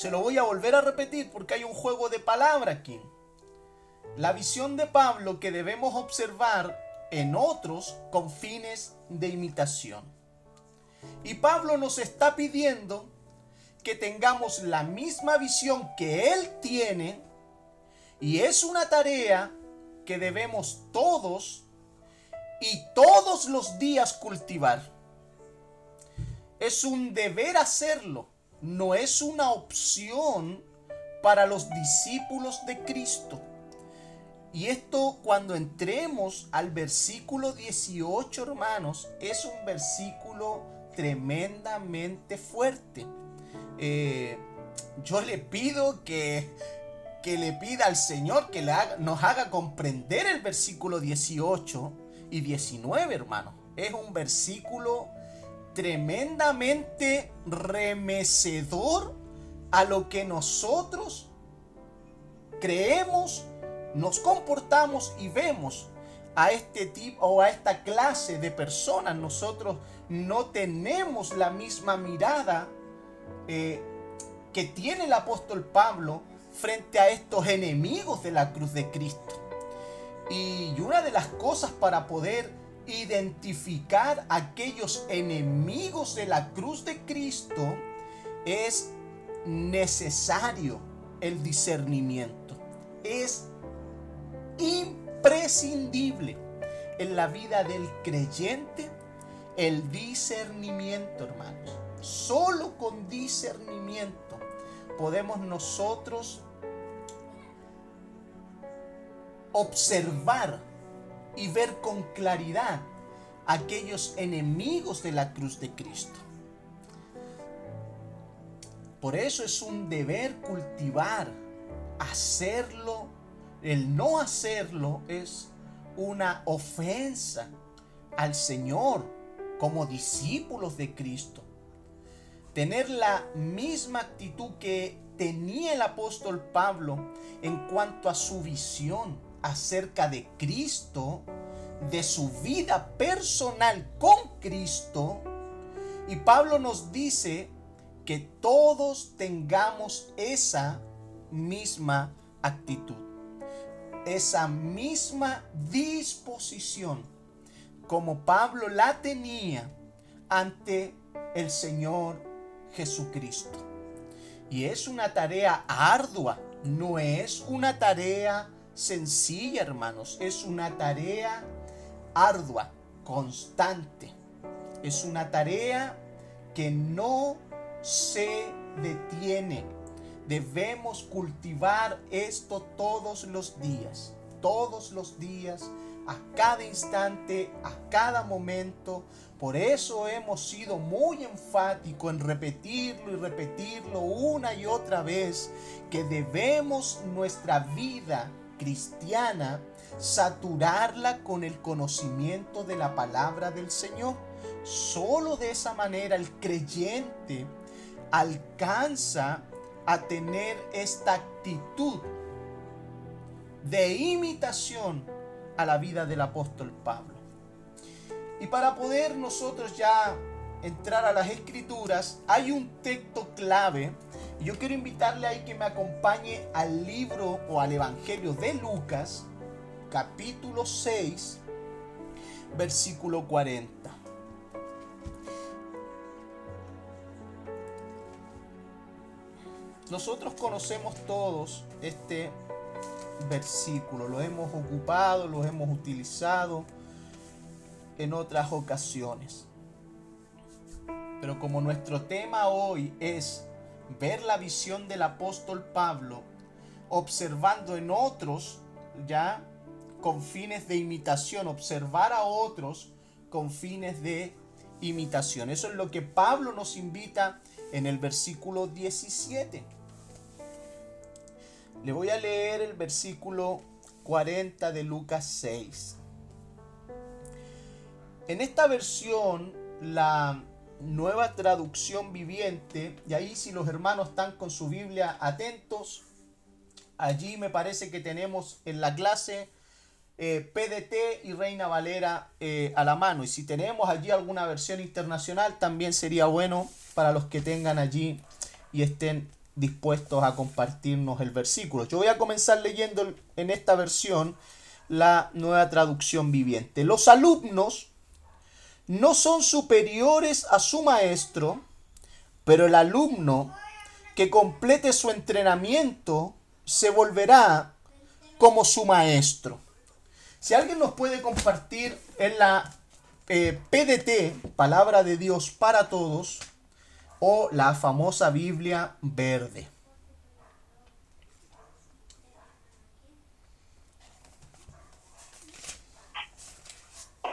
Se lo voy a volver a repetir porque hay un juego de palabra aquí. La visión de Pablo que debemos observar en otros con fines de imitación. Y Pablo nos está pidiendo que tengamos la misma visión que él tiene y es una tarea que debemos todos y todos los días cultivar. Es un deber hacerlo, no es una opción para los discípulos de Cristo. Y esto cuando entremos al versículo 18, hermanos, es un versículo tremendamente fuerte. Eh, yo le pido que, que, le pida al Señor que le nos haga comprender el versículo 18 y 19, hermano. Es un versículo tremendamente remecedor a lo que nosotros creemos nos comportamos y vemos a este tipo o a esta clase de personas, nosotros no tenemos la misma mirada eh, que tiene el apóstol Pablo frente a estos enemigos de la cruz de Cristo. Y una de las cosas para poder identificar aquellos enemigos de la cruz de Cristo es necesario el discernimiento. Es imprescindible en la vida del creyente el discernimiento, hermanos. Solo con discernimiento podemos nosotros observar y ver con claridad aquellos enemigos de la cruz de Cristo. Por eso es un deber cultivar, hacerlo el no hacerlo es una ofensa al Señor como discípulos de Cristo. Tener la misma actitud que tenía el apóstol Pablo en cuanto a su visión acerca de Cristo, de su vida personal con Cristo. Y Pablo nos dice que todos tengamos esa misma actitud esa misma disposición como Pablo la tenía ante el Señor Jesucristo. Y es una tarea ardua, no es una tarea sencilla, hermanos, es una tarea ardua, constante. Es una tarea que no se detiene Debemos cultivar esto todos los días, todos los días, a cada instante, a cada momento. Por eso hemos sido muy enfáticos en repetirlo y repetirlo una y otra vez, que debemos nuestra vida cristiana saturarla con el conocimiento de la palabra del Señor. Solo de esa manera el creyente alcanza a tener esta actitud de imitación a la vida del apóstol Pablo. Y para poder nosotros ya entrar a las escrituras, hay un texto clave. Yo quiero invitarle ahí que me acompañe al libro o al Evangelio de Lucas, capítulo 6, versículo 40. Nosotros conocemos todos este versículo, lo hemos ocupado, lo hemos utilizado en otras ocasiones. Pero como nuestro tema hoy es ver la visión del apóstol Pablo, observando en otros ya con fines de imitación, observar a otros con fines de imitación. Eso es lo que Pablo nos invita en el versículo 17. Le voy a leer el versículo 40 de Lucas 6. En esta versión, la nueva traducción viviente, y ahí si los hermanos están con su Biblia atentos, allí me parece que tenemos en la clase eh, PDT y Reina Valera eh, a la mano. Y si tenemos allí alguna versión internacional, también sería bueno para los que tengan allí y estén dispuestos a compartirnos el versículo. Yo voy a comenzar leyendo en esta versión la nueva traducción viviente. Los alumnos no son superiores a su maestro, pero el alumno que complete su entrenamiento se volverá como su maestro. Si alguien nos puede compartir en la eh, PDT, Palabra de Dios para Todos, o la famosa Biblia verde.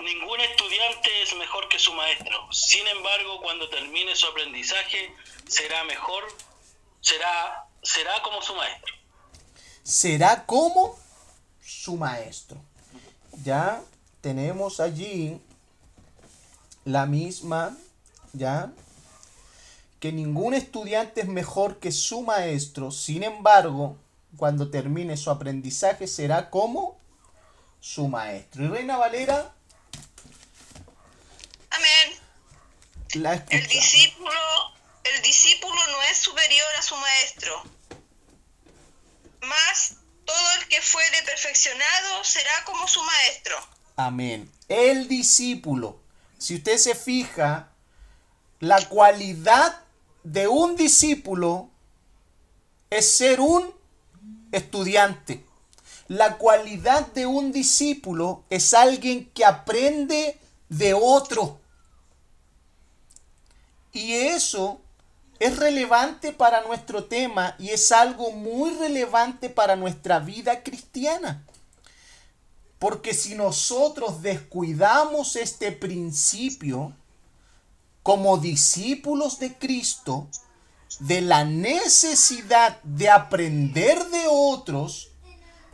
Ningún estudiante es mejor que su maestro. Sin embargo, cuando termine su aprendizaje, será mejor, será, será como su maestro. Será como su maestro. Ya tenemos allí la misma, ya que ningún estudiante es mejor que su maestro, sin embargo, cuando termine su aprendizaje será como su maestro. Y Reina Valera. Amén. el discípulo, el discípulo no es superior a su maestro. Más todo el que fuere perfeccionado será como su maestro. Amén. El discípulo. Si usted se fija, la cualidad de un discípulo es ser un estudiante. La cualidad de un discípulo es alguien que aprende de otro. Y eso es relevante para nuestro tema y es algo muy relevante para nuestra vida cristiana. Porque si nosotros descuidamos este principio, como discípulos de Cristo de la necesidad de aprender de otros,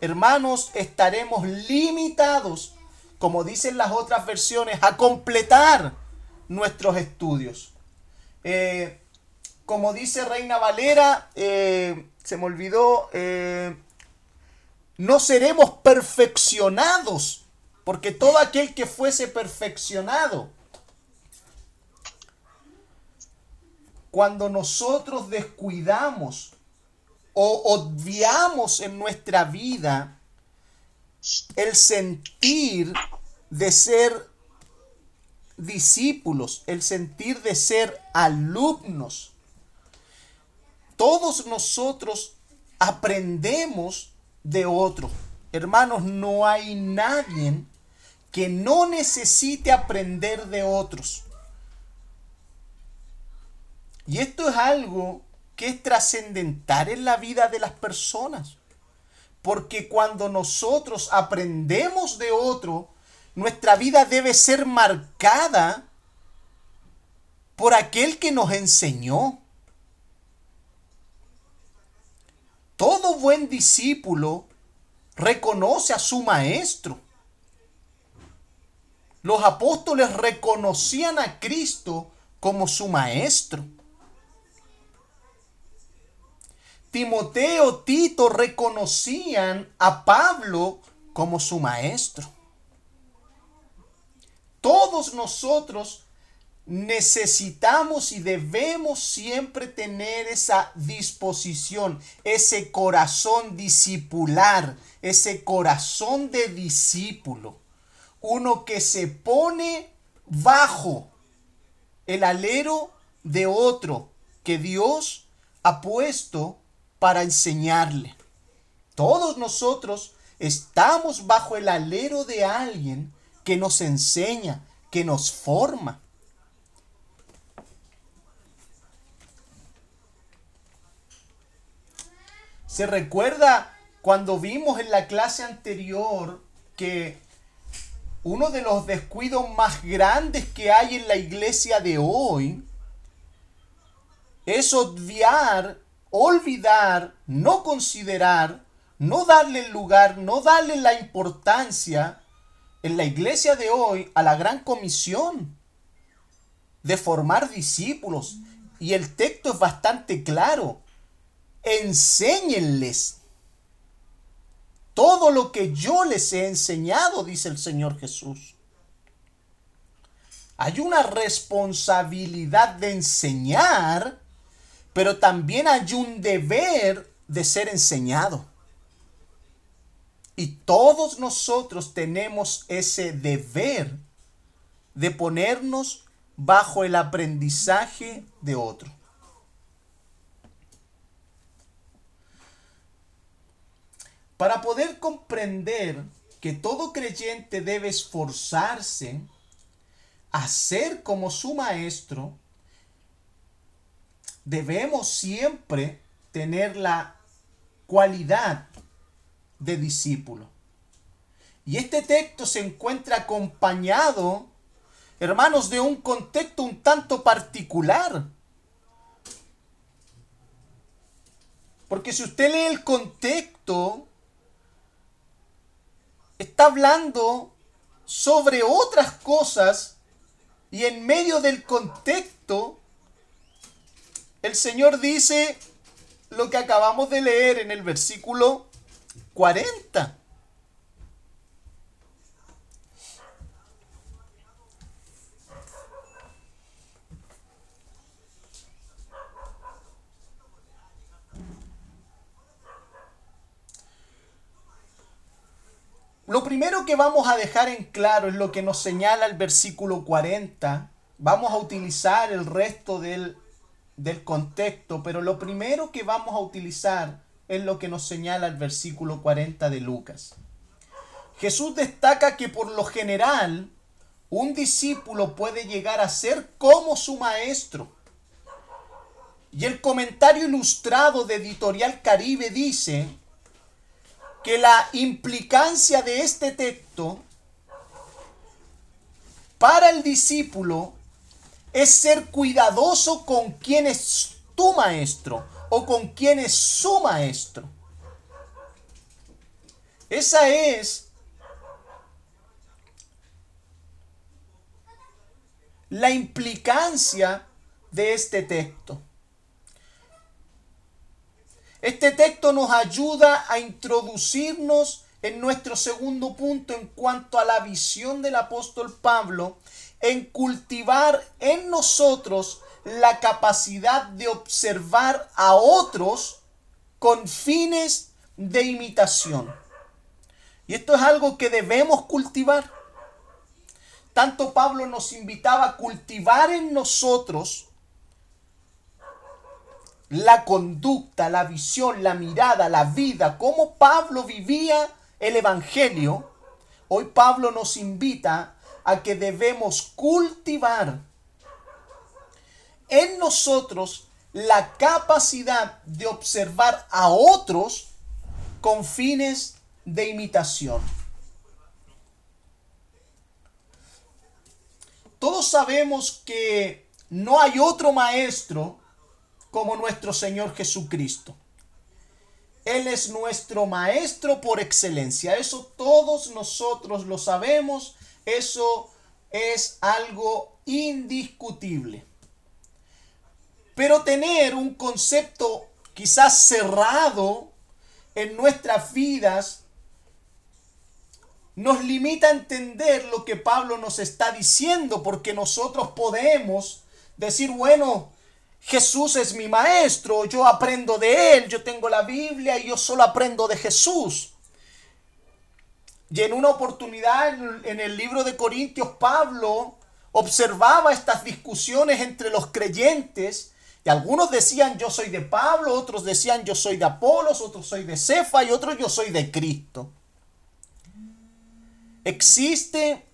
hermanos, estaremos limitados, como dicen las otras versiones, a completar nuestros estudios. Eh, como dice Reina Valera, eh, se me olvidó, eh, no seremos perfeccionados, porque todo aquel que fuese perfeccionado, cuando nosotros descuidamos o obviamos en nuestra vida el sentir de ser discípulos, el sentir de ser alumnos. Todos nosotros aprendemos de otros. Hermanos, no hay nadie que no necesite aprender de otros. Y esto es algo que es trascendental en la vida de las personas. Porque cuando nosotros aprendemos de otro, nuestra vida debe ser marcada por aquel que nos enseñó. Todo buen discípulo reconoce a su maestro. Los apóstoles reconocían a Cristo como su maestro. Timoteo, Tito reconocían a Pablo como su maestro. Todos nosotros necesitamos y debemos siempre tener esa disposición, ese corazón discipular, ese corazón de discípulo. Uno que se pone bajo el alero de otro que Dios ha puesto para enseñarle. Todos nosotros estamos bajo el alero de alguien que nos enseña, que nos forma. Se recuerda cuando vimos en la clase anterior que uno de los descuidos más grandes que hay en la iglesia de hoy es obviar olvidar, no considerar, no darle el lugar, no darle la importancia en la iglesia de hoy a la gran comisión de formar discípulos. Y el texto es bastante claro. Enséñenles todo lo que yo les he enseñado, dice el Señor Jesús. Hay una responsabilidad de enseñar pero también hay un deber de ser enseñado. Y todos nosotros tenemos ese deber de ponernos bajo el aprendizaje de otro. Para poder comprender que todo creyente debe esforzarse a ser como su maestro, debemos siempre tener la cualidad de discípulo. Y este texto se encuentra acompañado, hermanos, de un contexto un tanto particular. Porque si usted lee el contexto, está hablando sobre otras cosas y en medio del contexto, el Señor dice lo que acabamos de leer en el versículo 40. Lo primero que vamos a dejar en claro es lo que nos señala el versículo 40. Vamos a utilizar el resto del, del contexto, pero lo primero que vamos a utilizar es lo que nos señala el versículo 40 de Lucas. Jesús destaca que por lo general un discípulo puede llegar a ser como su maestro. Y el comentario ilustrado de Editorial Caribe dice que la implicancia de este texto para el discípulo es ser cuidadoso con quien es tu maestro o con quien es su maestro. Esa es la implicancia de este texto. Este texto nos ayuda a introducirnos en nuestro segundo punto en cuanto a la visión del apóstol Pablo en cultivar en nosotros la capacidad de observar a otros con fines de imitación. Y esto es algo que debemos cultivar. Tanto Pablo nos invitaba a cultivar en nosotros la conducta, la visión, la mirada, la vida, cómo Pablo vivía el Evangelio. Hoy Pablo nos invita a que debemos cultivar en nosotros la capacidad de observar a otros con fines de imitación. Todos sabemos que no hay otro maestro como nuestro Señor Jesucristo. Él es nuestro maestro por excelencia. Eso todos nosotros lo sabemos. Eso es algo indiscutible. Pero tener un concepto quizás cerrado en nuestras vidas nos limita a entender lo que Pablo nos está diciendo, porque nosotros podemos decir, bueno, Jesús es mi maestro, yo aprendo de él, yo tengo la Biblia y yo solo aprendo de Jesús. Y en una oportunidad en el libro de Corintios, Pablo observaba estas discusiones entre los creyentes y algunos decían yo soy de Pablo, otros decían yo soy de Apolos, otros soy de Cefa y otros yo soy de Cristo. Existe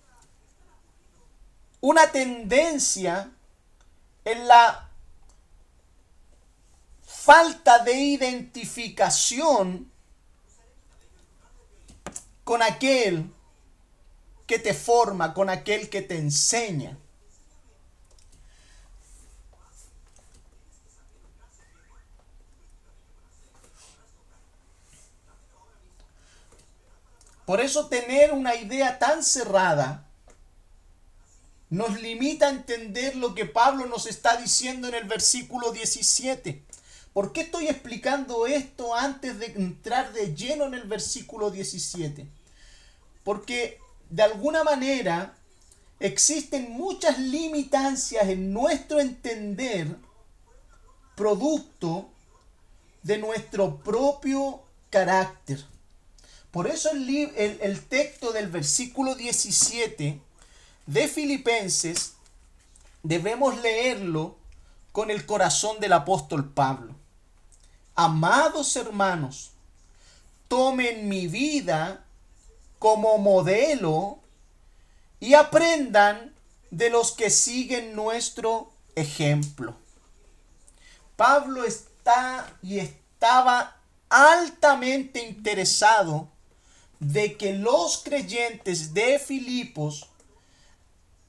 una tendencia en la falta de identificación con aquel que te forma, con aquel que te enseña. Por eso tener una idea tan cerrada nos limita a entender lo que Pablo nos está diciendo en el versículo 17. ¿Por qué estoy explicando esto antes de entrar de lleno en el versículo 17? Porque de alguna manera existen muchas limitancias en nuestro entender producto de nuestro propio carácter. Por eso el, texto del versículo 17 de Filipenses debemos leerlo con el corazón del apóstol Pablo. Amados hermanos, tomen mi vida como modelo y aprendan de los que siguen nuestro ejemplo. Pablo está y estaba altamente interesado de que los creyentes de Filipos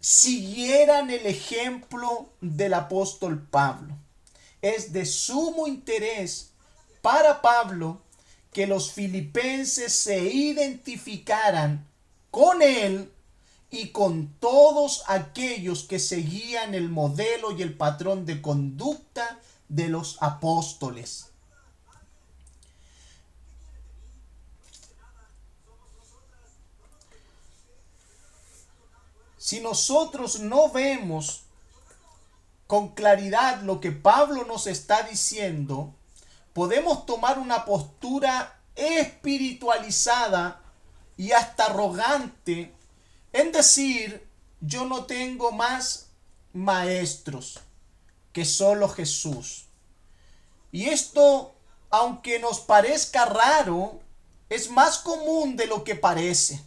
siguieran el ejemplo del apóstol Pablo. Es de sumo interés para Pablo que los filipenses se identificaran con él y con todos aquellos que seguían el modelo y el patrón de conducta de los apóstoles. Si nosotros no vemos con claridad lo que Pablo nos está diciendo, podemos tomar una postura espiritualizada y hasta arrogante en decir, yo no tengo más maestros que solo Jesús. Y esto, aunque nos parezca raro, es más común de lo que parece.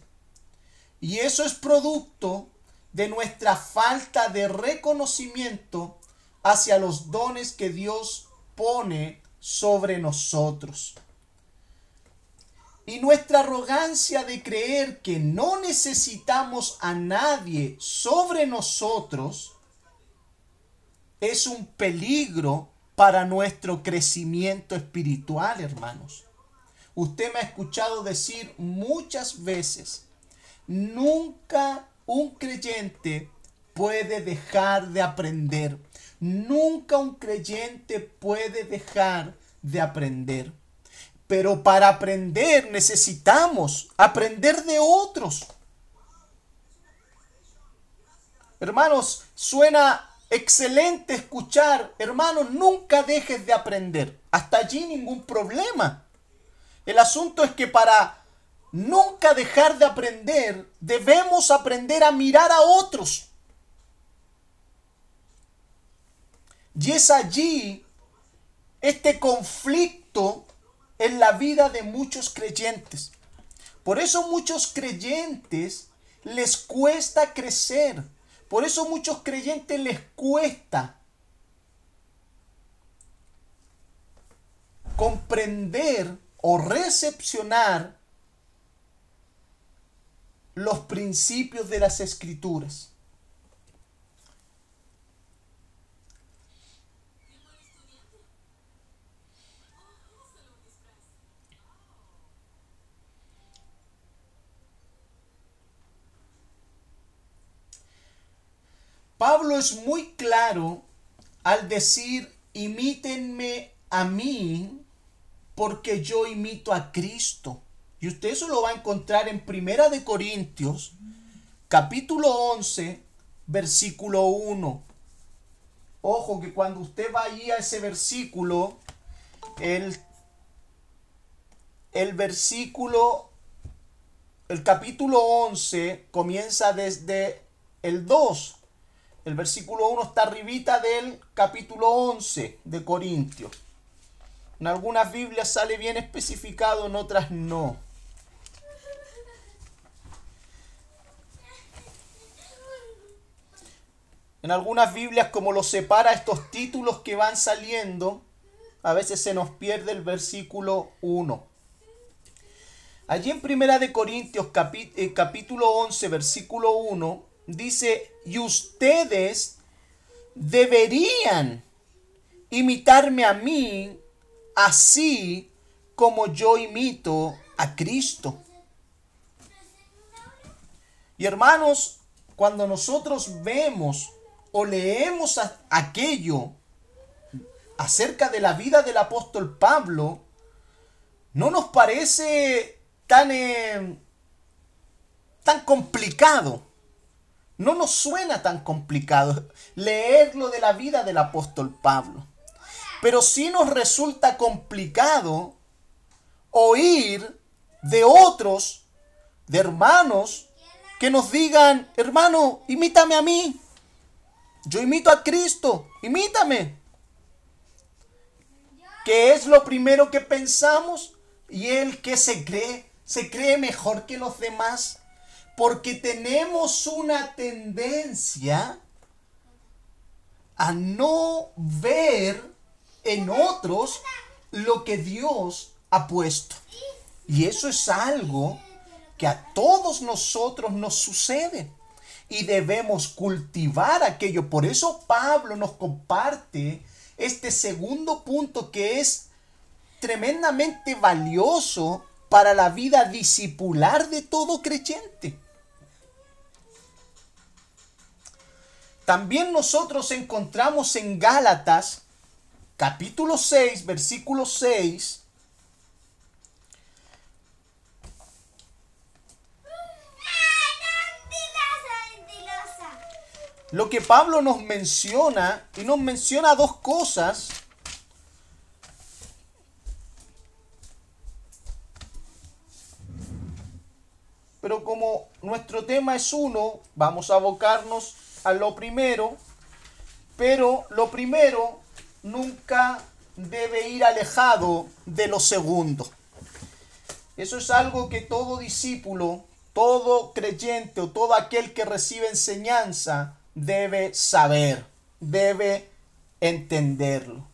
Y eso es producto de nuestra falta de reconocimiento hacia los dones que Dios pone sobre nosotros. Y nuestra arrogancia de creer que no necesitamos a nadie sobre nosotros es un peligro para nuestro crecimiento espiritual, hermanos. Usted me ha escuchado decir muchas veces, nunca un creyente puede dejar de aprender. Nunca un creyente puede dejar de aprender. Pero para aprender necesitamos aprender de otros. Hermanos, suena excelente escuchar, hermanos, nunca dejes de aprender. Hasta allí ningún problema. El asunto es que para nunca dejar de aprender, debemos aprender a mirar a otros. Y es allí este conflicto en la vida de muchos creyentes. Por eso muchos creyentes les cuesta crecer. Por eso muchos creyentes les cuesta comprender o recepcionar los principios de las escrituras. Pablo es muy claro al decir, imítenme a mí porque yo imito a Cristo. Y usted eso lo va a encontrar en Primera de Corintios, capítulo 11, versículo 1. Ojo que cuando usted va ahí a ese versículo, el, el versículo, el capítulo 11 comienza desde el 2 el versículo 1 está arribita del capítulo 11 de Corintios. En algunas Biblias sale bien especificado, en otras no. En algunas Biblias, como lo separa estos títulos que van saliendo, a veces se nos pierde el versículo 1. Allí en Primera de Corintios eh, capítulo 11, versículo 1, dice, y ustedes deberían imitarme a mí así como yo imito a Cristo. Y hermanos, cuando nosotros vemos o leemos aquello acerca de la vida del apóstol Pablo, no nos parece tan, eh, tan complicado no nos suena tan complicado leerlo de la vida del apóstol Pablo. Pero sí nos resulta complicado oír de otros, de hermanos, que nos digan, hermano, imítame a mí. Yo imito a Cristo, imítame. ¿Qué es lo primero que pensamos? Y el que se cree, se cree mejor que los demás. Porque tenemos una tendencia a no ver en otros lo que Dios ha puesto. Y eso es algo que a todos nosotros nos sucede. Y debemos cultivar aquello. Por eso Pablo nos comparte este segundo punto que es tremendamente valioso para la vida discipular de todo creyente. También nosotros encontramos en Gálatas capítulo 6, versículo 6, lo que Pablo nos menciona, y nos menciona dos cosas, pero como nuestro tema es uno, vamos a abocarnos a lo primero, pero lo primero nunca debe ir alejado de lo segundo. Eso es algo que todo discípulo, todo creyente o todo aquel que recibe enseñanza debe saber, debe entenderlo.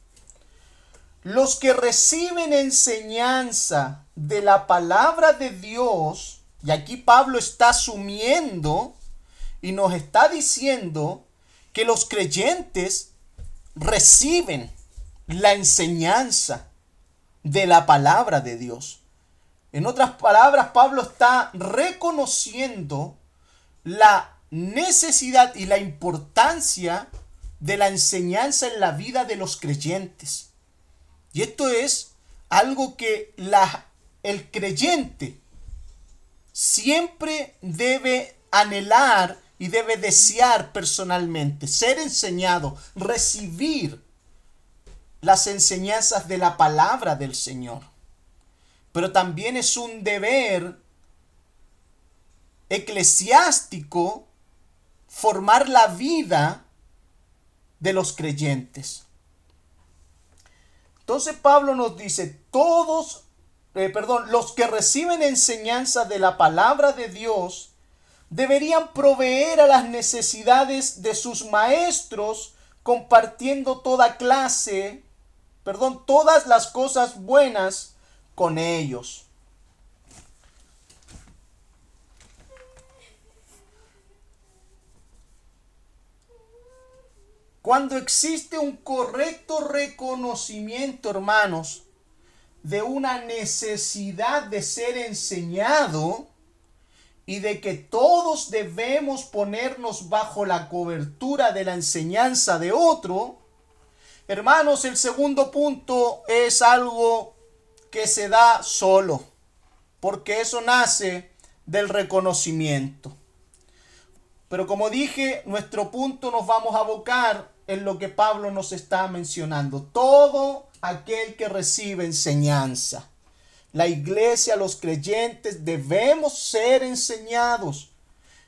Los que reciben enseñanza de la palabra de Dios, y aquí Pablo está asumiendo y nos está diciendo que los creyentes reciben la enseñanza de la palabra de Dios. En otras palabras, Pablo está reconociendo la necesidad y la importancia de la enseñanza en la vida de los creyentes. Y esto es algo que la, el creyente siempre debe anhelar y debe desear personalmente, ser enseñado, recibir las enseñanzas de la palabra del Señor. Pero también es un deber eclesiástico formar la vida de los creyentes. Entonces Pablo nos dice, todos, eh, perdón, los que reciben enseñanza de la palabra de Dios, deberían proveer a las necesidades de sus maestros compartiendo toda clase, perdón, todas las cosas buenas con ellos. Cuando existe un correcto reconocimiento, hermanos, de una necesidad de ser enseñado, y de que todos debemos ponernos bajo la cobertura de la enseñanza de otro, hermanos, el segundo punto es algo que se da solo, porque eso nace del reconocimiento. Pero como dije, nuestro punto nos vamos a abocar en lo que Pablo nos está mencionando. Todo aquel que recibe enseñanza. La iglesia, los creyentes, debemos ser enseñados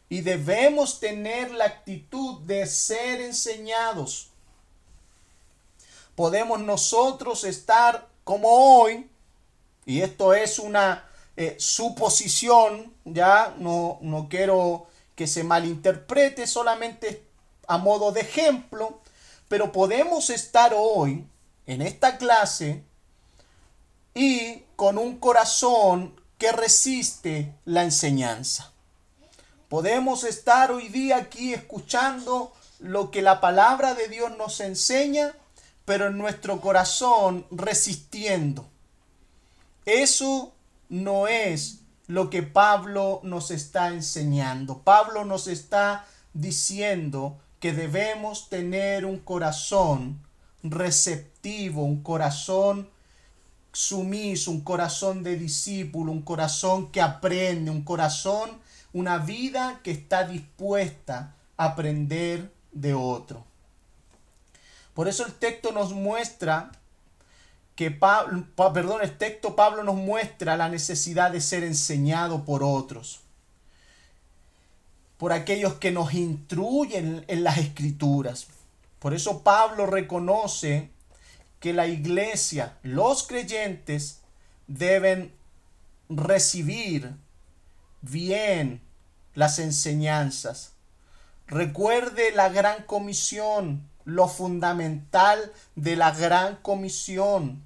y debemos tener la actitud de ser enseñados. Podemos nosotros estar como hoy, y esto es una eh, suposición, ya no, no quiero que se malinterprete solamente a modo de ejemplo, pero podemos estar hoy en esta clase y con un corazón que resiste la enseñanza. Podemos estar hoy día aquí escuchando lo que la palabra de Dios nos enseña, pero en nuestro corazón resistiendo. Eso no es lo que Pablo nos está enseñando. Pablo nos está diciendo que debemos tener un corazón receptivo, un corazón sumiso, un corazón de discípulo, un corazón que aprende, un corazón, una vida que está dispuesta a aprender de otro. Por eso el texto nos muestra que Pablo, perdón, el texto Pablo nos muestra la necesidad de ser enseñado por otros, por aquellos que nos instruyen en las escrituras. Por eso Pablo reconoce que la iglesia, los creyentes, deben recibir bien las enseñanzas. Recuerde la gran comisión, lo fundamental de la gran comisión,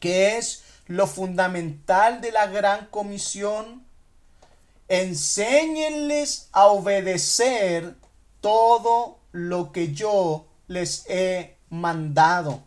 que es lo fundamental de la gran comisión. Enséñenles a obedecer todo lo que yo les he mandado.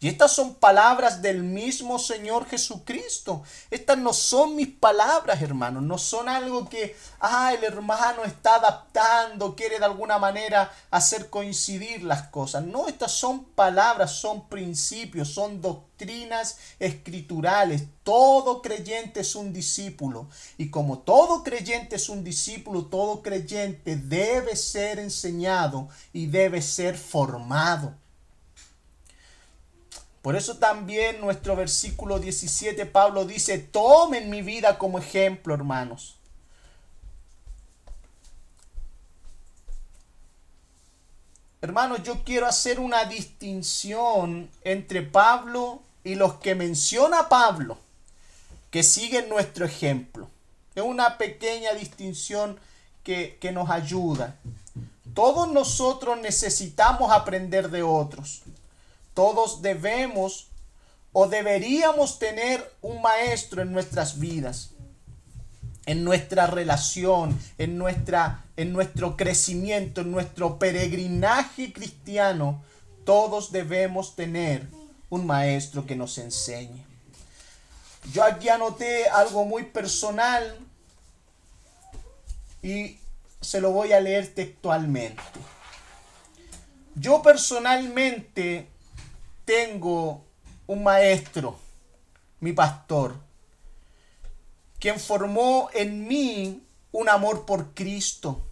Y estas son palabras del mismo Señor Jesucristo. Estas no son mis palabras, hermanos. No son algo que, ah, el hermano está adaptando, quiere de alguna manera hacer coincidir las cosas. No, estas son palabras, son principios, son doctrinas escriturales. Todo creyente es un discípulo. Y como todo creyente es un discípulo, todo creyente debe ser enseñado y debe ser formado. Por eso también nuestro versículo 17, Pablo dice, tomen mi vida como ejemplo, hermanos. Hermanos, yo quiero hacer una distinción entre Pablo y los que menciona Pablo, que siguen nuestro ejemplo. Es una pequeña distinción que, que nos ayuda. Todos nosotros necesitamos aprender de otros. Todos debemos o deberíamos tener un maestro en nuestras vidas, en nuestra relación, en, nuestra, en nuestro crecimiento, en nuestro peregrinaje cristiano. Todos debemos tener un maestro que nos enseñe. Yo aquí anoté algo muy personal y se lo voy a leer textualmente. Yo personalmente tengo un maestro, mi pastor, quien formó en mí un amor por Cristo,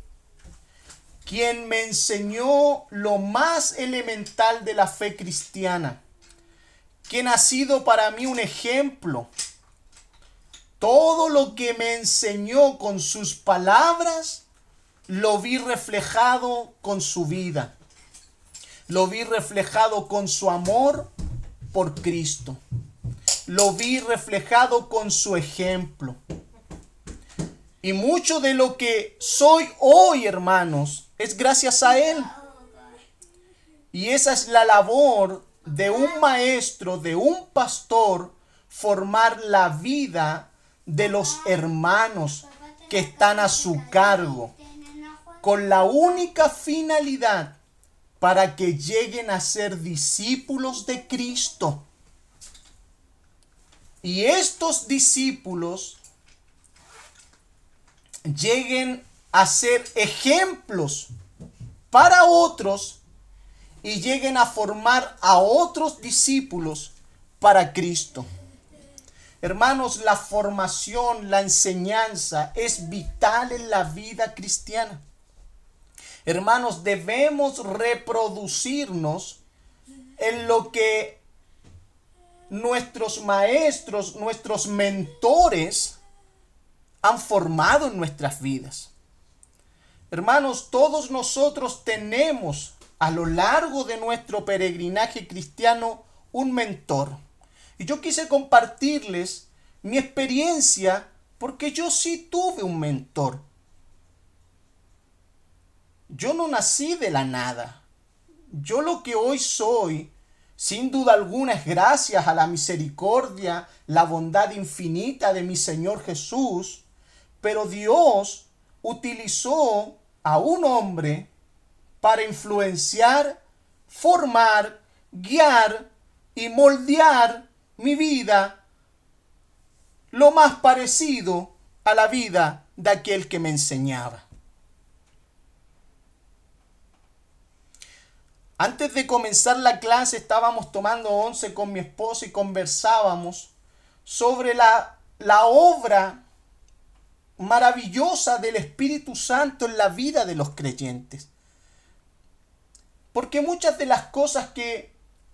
quien me enseñó lo más elemental de la fe cristiana, quien ha sido para mí un ejemplo. Todo lo que me enseñó con sus palabras, lo vi reflejado con su vida lo vi reflejado con su amor por Cristo. Lo vi reflejado con su ejemplo. Y mucho de lo que soy hoy, hermanos, es gracias a Él. Y esa es la labor de un maestro, de un pastor, formar la vida de los hermanos que están a su cargo, con la única finalidad para que lleguen a ser discípulos de Cristo. Y estos discípulos lleguen a ser ejemplos para otros y lleguen a formar a otros discípulos para Cristo. Hermanos, la formación, la enseñanza es vital en la vida cristiana. Hermanos, debemos reproducirnos en lo que nuestros maestros, nuestros mentores han formado en nuestras vidas. Hermanos, todos nosotros tenemos a lo largo de nuestro peregrinaje cristiano un mentor. Y yo quise compartirles mi experiencia porque yo sí tuve un mentor. Yo no nací de la nada. Yo lo que hoy soy, sin duda alguna, es gracias a la misericordia, la bondad infinita de mi Señor Jesús, pero Dios utilizó a un hombre para influenciar, formar, guiar y moldear mi vida lo más parecido a la vida de aquel que me enseñaba. Antes de comenzar la clase estábamos tomando once con mi esposa y conversábamos sobre la, la obra maravillosa del Espíritu Santo en la vida de los creyentes. Porque muchas de las cosas que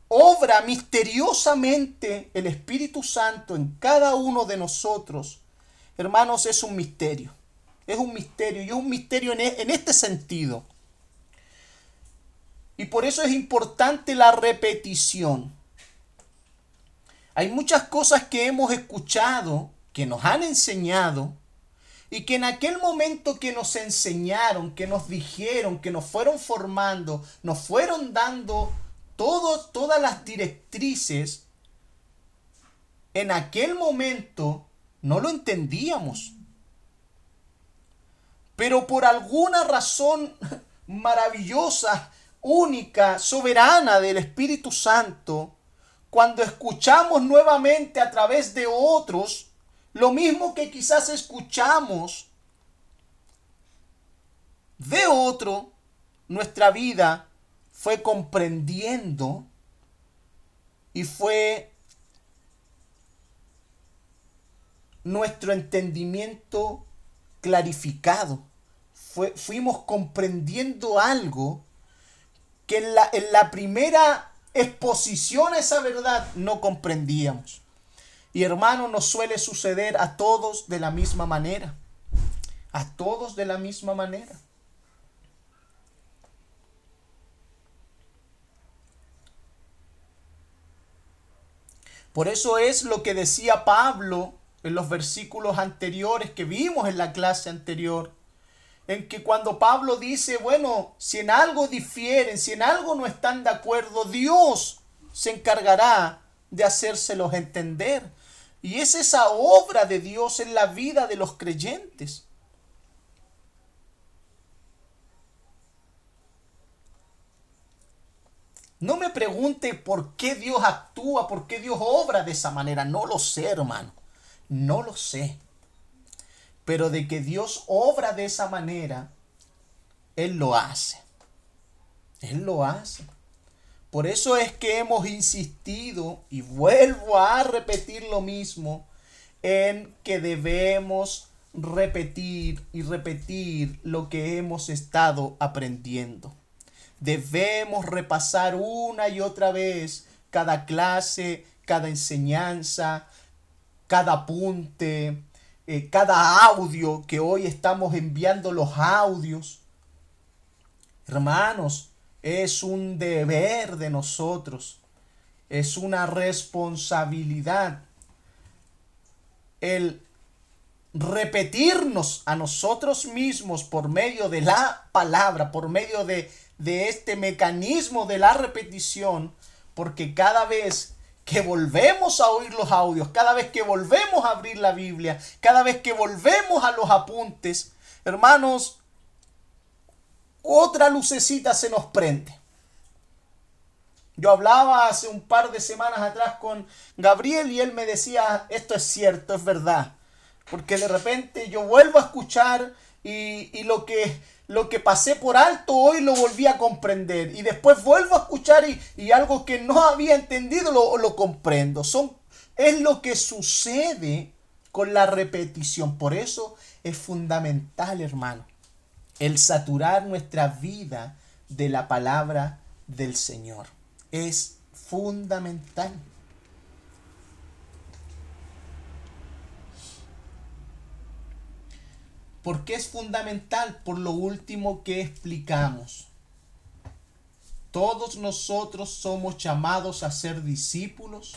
obra misteriosamente el Espíritu Santo en cada uno de nosotros, hermanos, es un misterio. Es un misterio y un misterio en, en este sentido. Y por eso es importante la repetición. Hay muchas cosas que hemos escuchado, que nos han enseñado, y que en aquel momento que nos enseñaron, que nos dijeron, que nos fueron formando, nos fueron dando todas las directrices, en aquel momento no lo entendíamos. Pero por alguna razón maravillosa, única, soberana del Espíritu Santo, cuando escuchamos nuevamente a través de otros, lo mismo que quizás escuchamos de otro, nuestra vida fue comprendiendo y fue nuestro entendimiento clarificado. fuimos comprendiendo algo que en la, en la primera exposición a esa verdad no comprendíamos. Y hermano, nos suele suceder a todos de la misma manera. A todos de la misma manera. Por eso es lo que decía Pablo en los versículos anteriores que vimos en la clase anterior en que cuando Pablo dice, bueno, si en algo difieren, si en algo no están de acuerdo, Dios se encargará de hacérselos entender. Y es esa obra de Dios en la vida de los creyentes. No me pregunte por qué Dios actúa, por qué Dios obra de esa manera. No lo sé, hermano. No lo sé. Pero de que Dios obra de esa manera, Él lo hace. Él lo hace. Por eso es que hemos insistido, y vuelvo a repetir lo mismo, en que debemos repetir y repetir lo que hemos estado aprendiendo. Debemos repasar una y otra vez cada clase, cada enseñanza, cada apunte, eh, cada audio que hoy estamos enviando los audios. Hermanos, es un deber de nosotros, es una responsabilidad el repetirnos a nosotros mismos por medio de la palabra, por medio de, de este mecanismo de la repetición, porque cada vez que volvemos a oír los audios, cada vez que volvemos a abrir la Biblia, cada vez que volvemos a los apuntes, hermanos, otra lucecita se nos prende. Yo hablaba hace un par de semanas atrás con Gabriel y él me decía, esto es cierto, es verdad. Porque de repente yo vuelvo a escuchar y, y lo que lo que pasé por alto hoy lo volví a comprender. Y después vuelvo a escuchar y, algo que no había entendido lo, lo comprendo. Son, es lo que sucede con la repetición. Por eso es fundamental, hermano, el saturar nuestra vida de la palabra del Señor. Es fundamental. ¿Por qué es fundamental? Por lo último que explicamos. Todos nosotros somos llamados a ser discípulos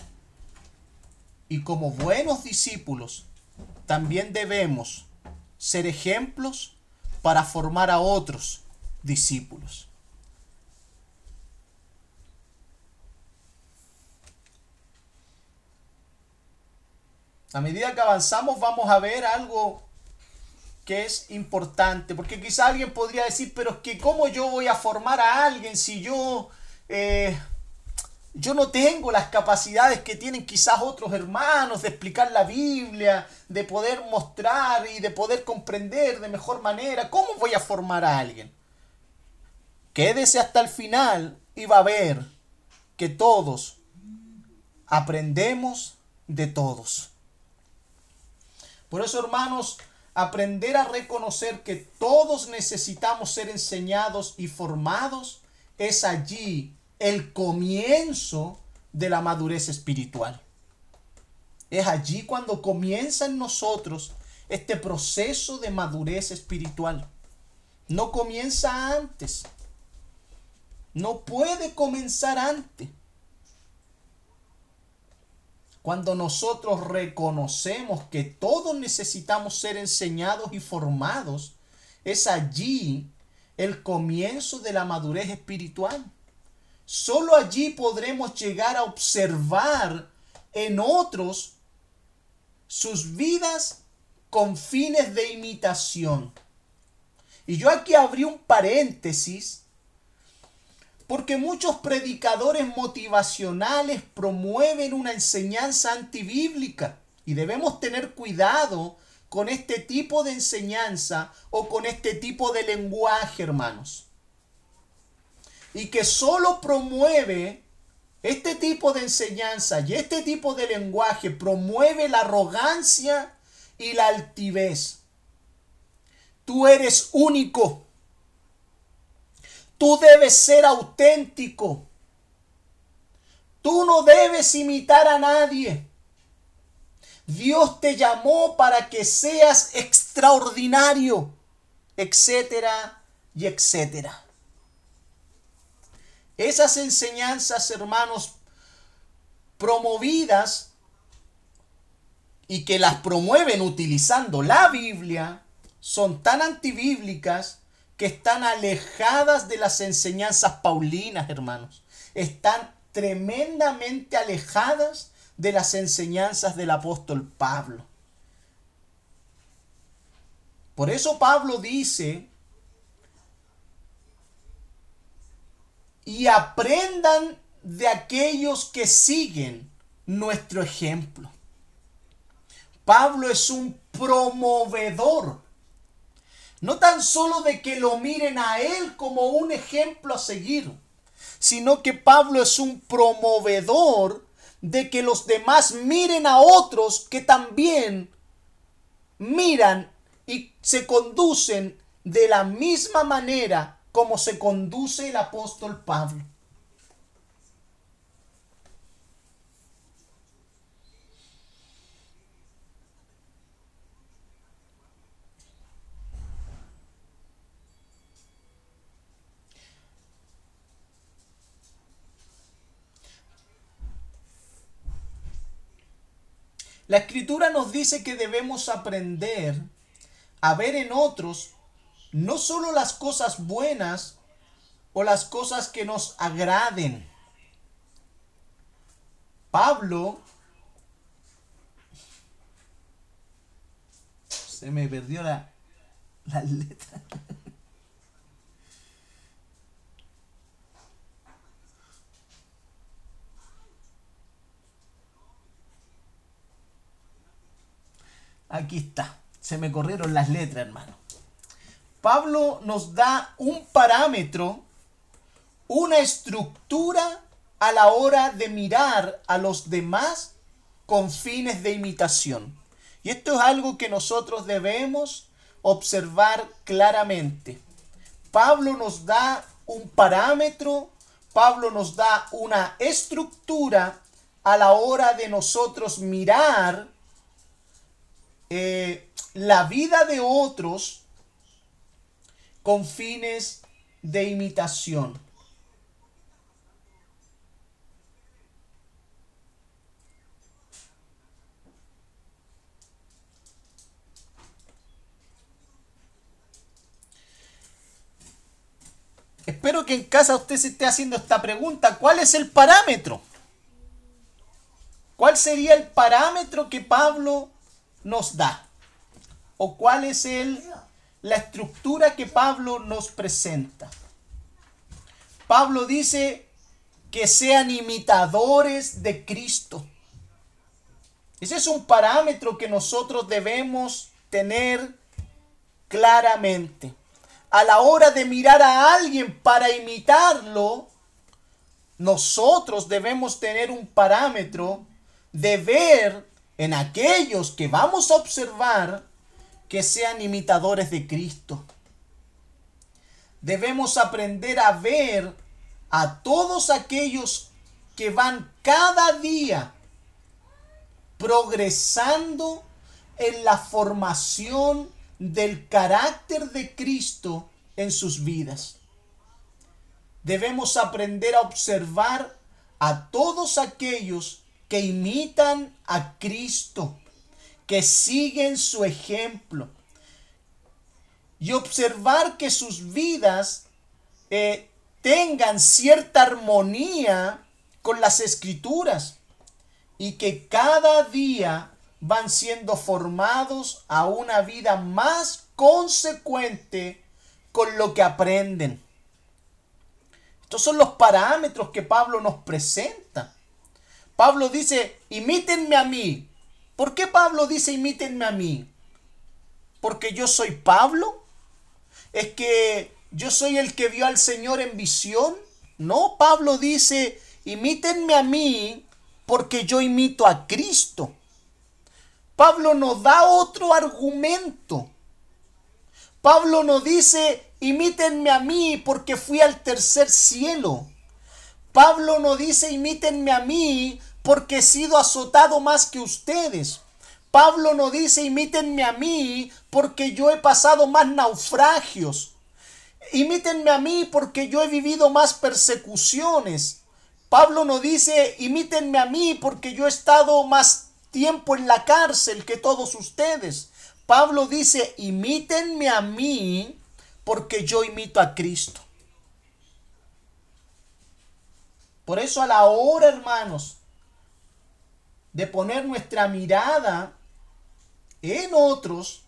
y como buenos discípulos también debemos ser ejemplos para formar a otros discípulos. A medida que avanzamos vamos a ver algo que es importante, porque quizá alguien podría decir, pero es que cómo yo voy a formar a alguien si yo, eh, yo no tengo las capacidades que tienen quizás otros hermanos de explicar la Biblia, de poder mostrar y de poder comprender de mejor manera, ¿cómo voy a formar a alguien? Quédese hasta el final y va a ver que todos aprendemos de todos. Por eso, hermanos, aprender a reconocer que todos necesitamos ser enseñados y formados, es allí el comienzo de la madurez espiritual. Es allí cuando comienza en nosotros este proceso de madurez espiritual. No comienza antes. No puede comenzar antes. Cuando nosotros reconocemos que todos necesitamos ser enseñados y formados, es allí el comienzo de la madurez espiritual. Solo allí podremos llegar a observar en otros sus vidas con fines de imitación. Y yo aquí abrí un paréntesis porque muchos predicadores motivacionales promueven una enseñanza antibíblica y debemos tener cuidado con este tipo de enseñanza o con este tipo de lenguaje, hermanos. Y que solo promueve este tipo de enseñanza y este tipo de lenguaje promueve la arrogancia y la altivez. Tú eres único. Tú debes ser auténtico. Tú no debes imitar a nadie. Dios te llamó para que seas extraordinario, etcétera y etcétera. Esas enseñanzas, hermanos, promovidas y que las promueven utilizando la Biblia, son tan antibíblicas que están alejadas de las enseñanzas paulinas, hermanos. Están tremendamente alejadas de las enseñanzas del apóstol Pablo. Por eso Pablo dice, y aprendan de aquellos que siguen nuestro ejemplo. Pablo es un promovedor, no tan solo de que lo miren a él como un ejemplo a seguir, sino que Pablo es un promovedor de que los demás miren a otros que también miran y se conducen de la misma manera como se conduce el apóstol Pablo. La escritura nos dice que debemos aprender a ver en otros no solo las cosas buenas o las cosas que nos agraden. Pablo se me perdió la, la letra. Aquí está. Se me corrieron las letras, hermano. Pablo nos da un parámetro, una estructura a la hora de mirar a los demás con fines de imitación. Y esto es algo que nosotros debemos observar claramente. Pablo nos da un parámetro, Pablo nos da una estructura a la hora de nosotros mirar eh, la vida de otros con fines de imitación. Espero que en casa usted se esté haciendo esta pregunta. ¿Cuál es el parámetro? ¿Cuál sería el parámetro que Pablo nos da? ¿O cuál es el, la estructura que Pablo nos presenta? Pablo dice que sean imitadores de Cristo. Ese es un parámetro que nosotros debemos tener claramente. A la hora de mirar a alguien para imitarlo, nosotros debemos tener un parámetro de ver en aquellos que vamos a observar que sean imitadores de Cristo. Debemos aprender a ver a todos aquellos que van cada día progresando en la formación del carácter de Cristo en sus vidas. Debemos aprender a observar a todos aquellos que imitan a Cristo, que siguen su ejemplo, y observar que sus vidas eh, tengan cierta armonía con las escrituras y que cada día van siendo formados a una vida más consecuente con lo que aprenden. Estos son los parámetros que Pablo nos presenta. Pablo dice, imítenme a mí. ¿Por qué Pablo dice, imítenme a mí? ¿Porque yo soy Pablo? ¿Es que yo soy el que vio al Señor en visión? No, Pablo dice, imítenme a mí porque yo imito a Cristo. Pablo nos da otro argumento. Pablo nos dice, imítenme a mí porque fui al tercer cielo. Pablo nos dice, imítenme a mí porque he sido azotado más que ustedes. Pablo nos dice, imítenme a mí porque yo he pasado más naufragios. Imítenme a mí porque yo he vivido más persecuciones. Pablo nos dice, imítenme a mí porque yo he estado más tiempo en la cárcel que todos ustedes. Pablo dice, imítenme a mí porque yo imito a Cristo. Por eso a la hora, hermanos, de poner nuestra mirada en otros,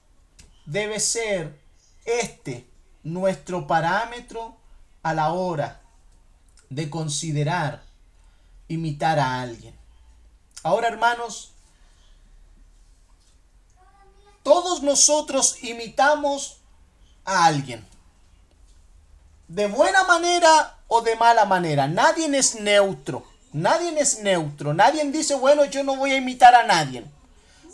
debe ser este nuestro parámetro a la hora de considerar imitar a alguien. Ahora, hermanos, todos nosotros imitamos a alguien. De buena manera o de mala manera. Nadie es neutro. Nadie es neutro. Nadie dice, bueno, yo no voy a imitar a nadie.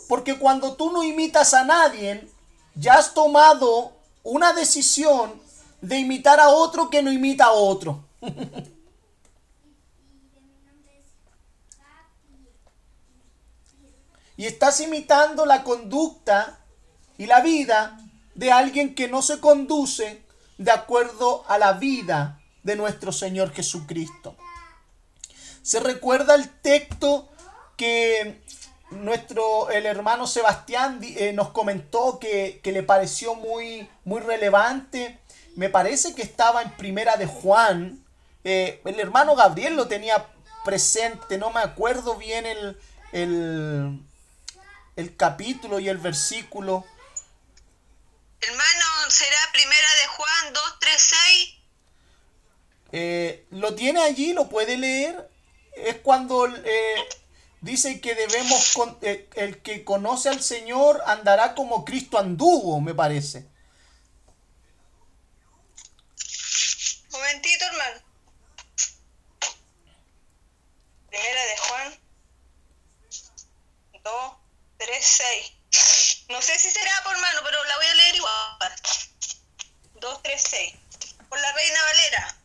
Porque cuando tú no imitas a nadie, ya has tomado una decisión de imitar a otro que no imita a otro. y estás imitando la conducta y la vida de alguien que no se conduce de acuerdo a la vida de nuestro Señor Jesucristo. Se recuerda el texto que nuestro el hermano Sebastián eh, nos comentó que, le pareció muy, muy relevante. Me parece que estaba en primera de Juan. Eh, el hermano Gabriel lo tenía presente, no me acuerdo bien el, el, el capítulo y el versículo Hermano, ¿será primera de Juan 2, 3, 6? Eh, ¿Lo tiene allí? ¿Lo puede leer? Es cuando eh, dice que debemos, eh, el que conoce al Señor andará como Cristo anduvo, me parece. Momentito, hermano. Primera de Juan 2, 3, 6. No sé si será por mano, pero la voy a leer igual. 236. Por la Reina Valera.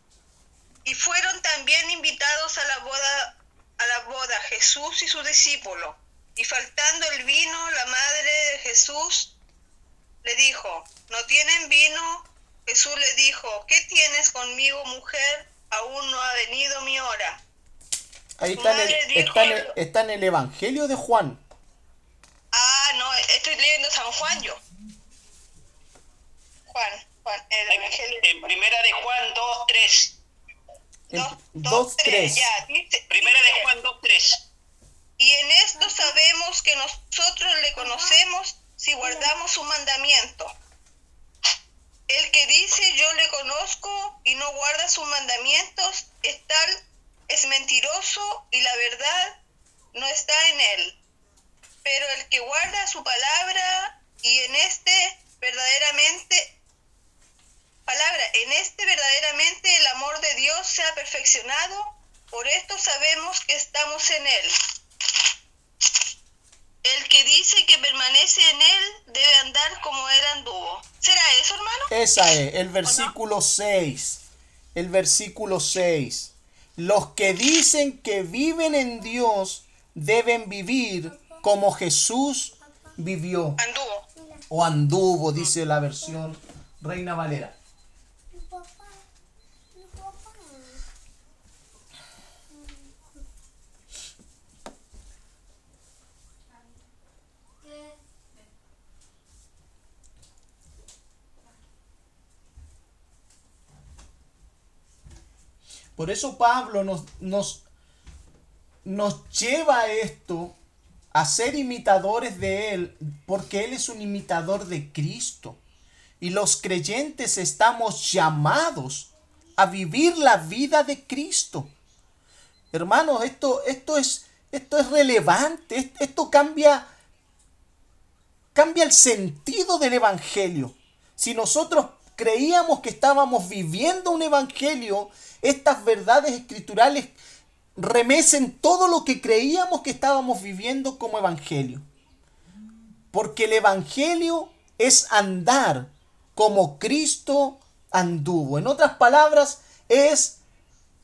Y fueron también invitados a la boda a la boda Jesús y su discípulo. Y faltando el vino, la madre de Jesús le dijo, ¿no tienen vino? Jesús le dijo, ¿qué tienes conmigo, mujer? Aún no ha venido mi hora. Ahí está está en el Evangelio de Juan. Ah, no, estoy leyendo San Juan yo. Juan, Juan, el Evangelio. En primera de Juan 2, 3. 2, 3. Ya, dice, primera de Juan 2, 3. Y en esto sabemos que nosotros le conocemos si guardamos su mandamiento. El que dice yo le conozco y no guarda sus mandamientos es tal, es mentiroso y la verdad no está en él pero el que guarda su palabra y en este verdaderamente palabra, en este verdaderamente el amor de Dios se ha perfeccionado, por esto sabemos que estamos en él. El que dice que permanece en él debe andar como él anduvo. ¿Será eso, hermano? Esa es, el versículo 6. El versículo 6. Los que dicen que viven en Dios deben vivir como Jesús vivió Anduvo. o anduvo, dice la versión Reina Valera. Por eso Pablo nos, nos, nos lleva a esto, a ser imitadores de Él, porque Él es un imitador de Cristo. Y los creyentes estamos llamados a vivir la vida de Cristo. Hermanos, esto, esto, es, esto es relevante, esto cambia, cambia el sentido del Evangelio. Si nosotros creíamos que estábamos viviendo un Evangelio, estas verdades escriturales remecen todo lo que creíamos que estábamos viviendo como evangelio. Porque el evangelio es andar como Cristo anduvo. En otras palabras, es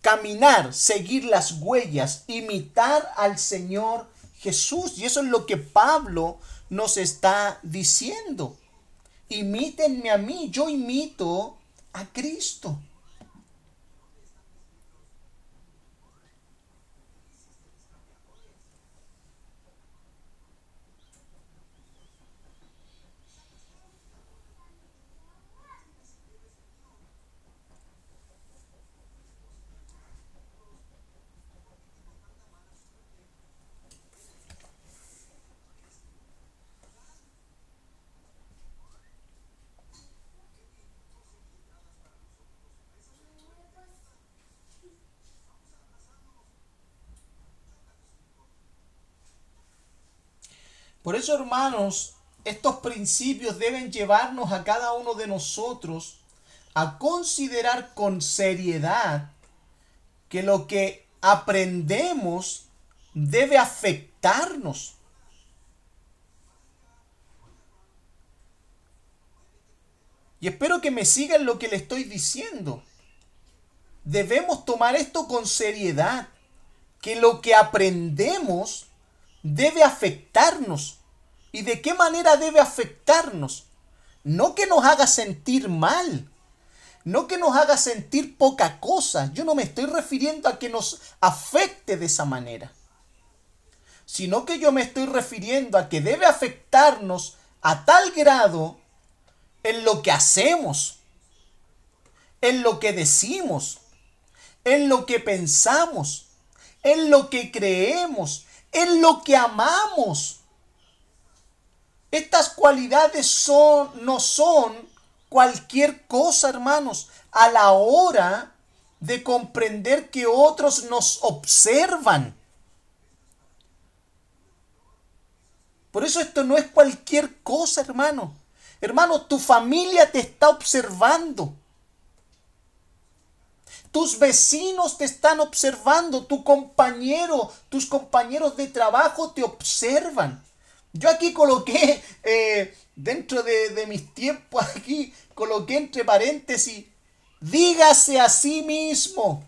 caminar, seguir las huellas, imitar al Señor Jesús. Y eso es lo que Pablo nos está diciendo. Imítenme a mí, yo imito a Cristo. Por eso, hermanos, estos principios deben llevarnos a cada uno de nosotros a considerar con seriedad que lo que aprendemos debe afectarnos. Y espero que me sigan lo que le estoy diciendo. Debemos tomar esto con seriedad, que lo que aprendemos debe afectarnos. ¿Y de qué manera debe afectarnos? No que nos haga sentir mal, no que nos haga sentir poca cosa. Yo no me estoy refiriendo a que nos afecte de esa manera, sino que yo me estoy refiriendo a que debe afectarnos a tal grado en lo que hacemos, en lo que decimos, en lo que pensamos, en lo que creemos, en lo que amamos. Estas cualidades son, no son cualquier cosa, hermanos, a la hora de comprender que otros nos observan. Por eso esto no es cualquier cosa, hermano. Hermano, tu familia te está observando. Tus vecinos te están observando, tu compañero, tus compañeros de trabajo te observan. Yo aquí coloqué, eh, dentro de, de mis tiempos aquí, coloqué entre paréntesis, dígase a sí mismo.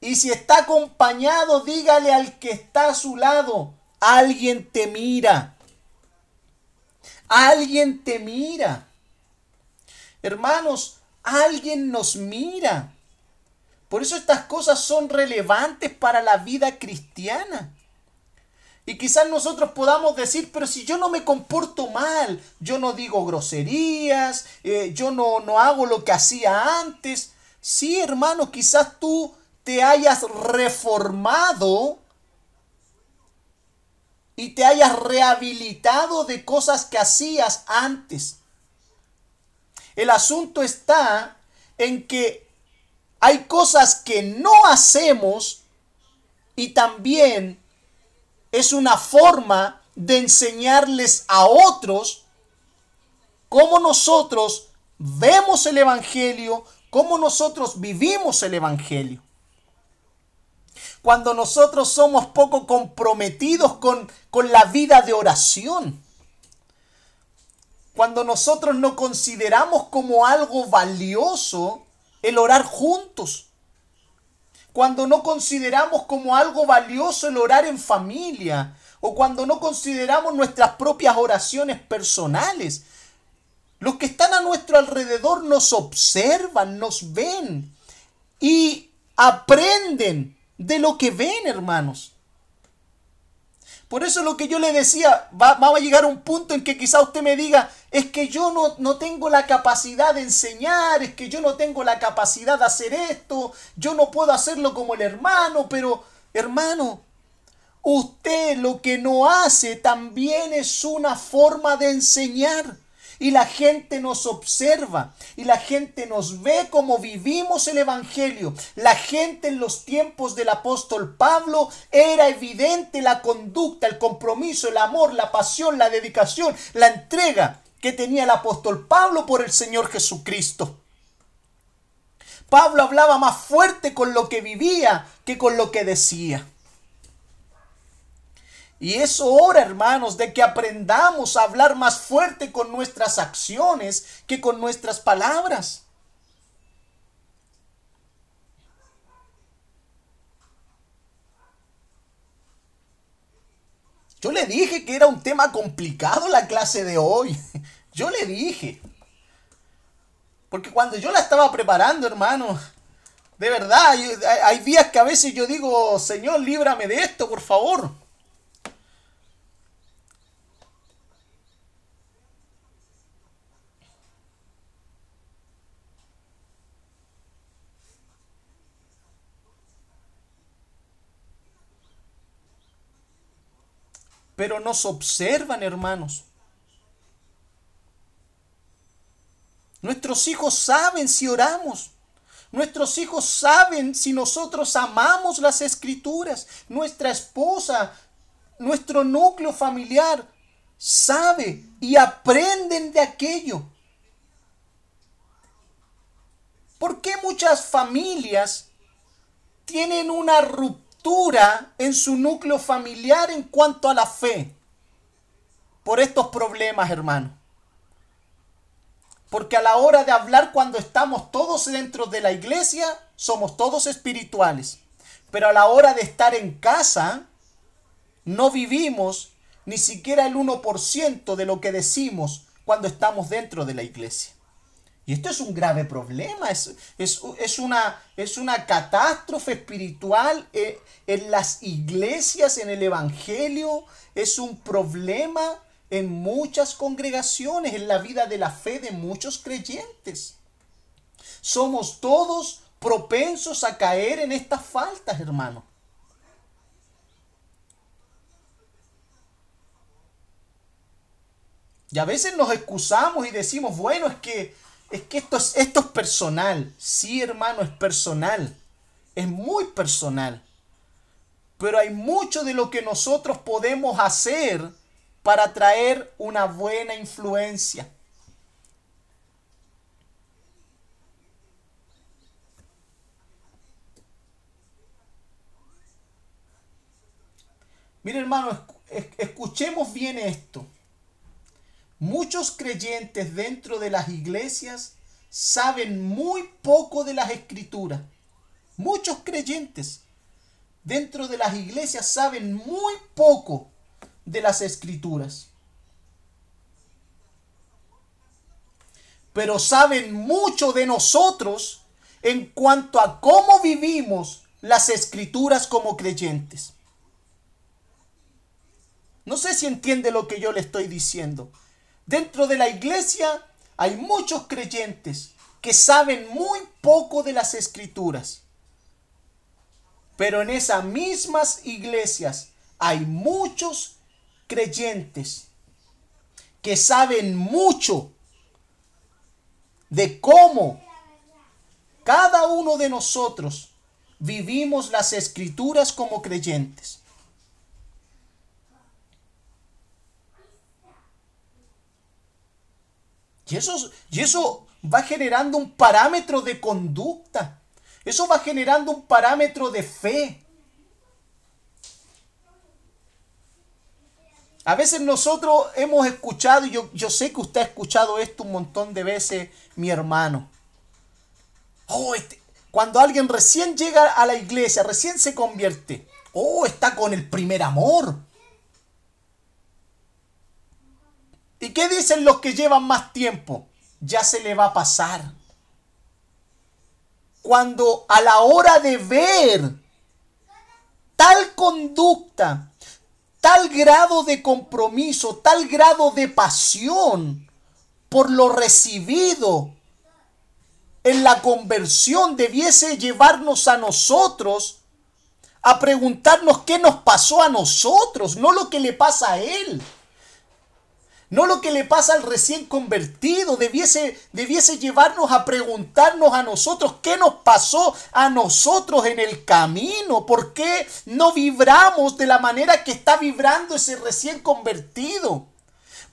Y si está acompañado, dígale al que está a su lado, alguien te mira. Alguien te mira. Hermanos, alguien nos mira. Por eso estas cosas son relevantes para la vida cristiana. Y quizás nosotros podamos decir, pero si yo no me comporto mal, yo no digo groserías, eh, yo no, no hago lo que hacía antes. Sí, hermano, quizás tú te hayas reformado y te hayas rehabilitado de cosas que hacías antes. El asunto está en que hay cosas que no hacemos y también es una forma de enseñarles a otros cómo nosotros vemos el Evangelio, cómo nosotros vivimos el Evangelio. Cuando nosotros somos poco comprometidos con, con la vida de oración. Cuando nosotros no consideramos como algo valioso el orar juntos. cuando no consideramos como algo valioso el orar en familia, o cuando no consideramos nuestras propias oraciones personales. Los que están a nuestro alrededor nos observan, nos ven y aprenden de lo que ven, hermanos. Por eso lo que yo le decía, va, va, a llegar un punto en que quizá usted me diga, es que yo no, no tengo la capacidad de enseñar, es que yo no tengo la capacidad de hacer esto, yo no puedo hacerlo como el hermano, pero hermano, usted lo que no hace también es una forma de enseñar y la gente nos observa y la gente nos ve como vivimos el Evangelio. La gente en los tiempos del apóstol Pablo era evidente la conducta, el compromiso, el amor, la pasión, la dedicación, la entrega que tenía el apóstol Pablo por el Señor Jesucristo. Pablo hablaba más fuerte con lo que vivía que con lo que decía. Y es hora, hermanos, de que aprendamos a hablar más fuerte con nuestras acciones que con nuestras palabras. Yo le dije que era un tema complicado la clase de hoy. Yo le dije. Porque cuando yo la estaba preparando, hermano, de verdad, hay días que a veces yo digo, Señor, líbrame de esto, por favor. Pero nos observan, hermanos. Nuestros hijos saben si oramos. Nuestros hijos saben si nosotros amamos las escrituras. Nuestra esposa, nuestro núcleo familiar sabe y aprenden de aquello. ¿Por qué muchas familias tienen una ruptura? En su núcleo familiar en cuanto a la fe por estos problemas, hermano. Porque a la hora de hablar cuando estamos todos dentro de la iglesia, somos todos espirituales. Pero a la hora de estar en casa, no vivimos ni siquiera el 1% de lo que decimos cuando estamos dentro de la iglesia. Y esto es un grave problema, es, es, una, es una, catástrofe espiritual eh, en las iglesias, en el Evangelio, es un problema en muchas congregaciones, en la vida de la fe de muchos creyentes. Somos todos propensos a caer en estas faltas, hermano. Y a veces nos excusamos y decimos, bueno, es que es que esto es, esto es personal. Sí, hermano, es personal. Es muy personal. Pero hay mucho de lo que nosotros podemos hacer para traer una buena influencia. Mire hermano, escuchemos bien esto. Muchos creyentes dentro de las iglesias saben muy poco de las escrituras. Muchos creyentes dentro de las iglesias saben muy poco de las escrituras. Pero saben mucho de nosotros en cuanto a cómo vivimos las escrituras como creyentes. No sé si entiende lo que yo le estoy diciendo. Dentro de la iglesia hay muchos creyentes que saben muy poco de las escrituras. Pero en esas mismas iglesias hay muchos creyentes que saben mucho de cómo cada uno de nosotros vivimos las escrituras como creyentes. Y eso, y eso va generando un parámetro de conducta. Eso va generando un parámetro de fe. A veces nosotros hemos escuchado, y yo, yo sé que usted ha escuchado esto un montón de veces, mi hermano. Oh, este, Cuando alguien recién llega a la iglesia, recién se convierte, oh, está con el primer amor. ¿Y qué dicen los que llevan más tiempo? Ya se le va a pasar. Cuando a la hora de ver tal conducta, tal grado de compromiso, tal grado de pasión por lo recibido en la conversión debiese llevarnos a nosotros a preguntarnos qué nos pasó a nosotros, no lo que le pasa a él no lo que le pasa al recién convertido, debiese, debiese llevarnos a preguntarnos a nosotros qué nos pasó a nosotros en el camino, por qué no vibramos de la manera que está vibrando ese recién convertido.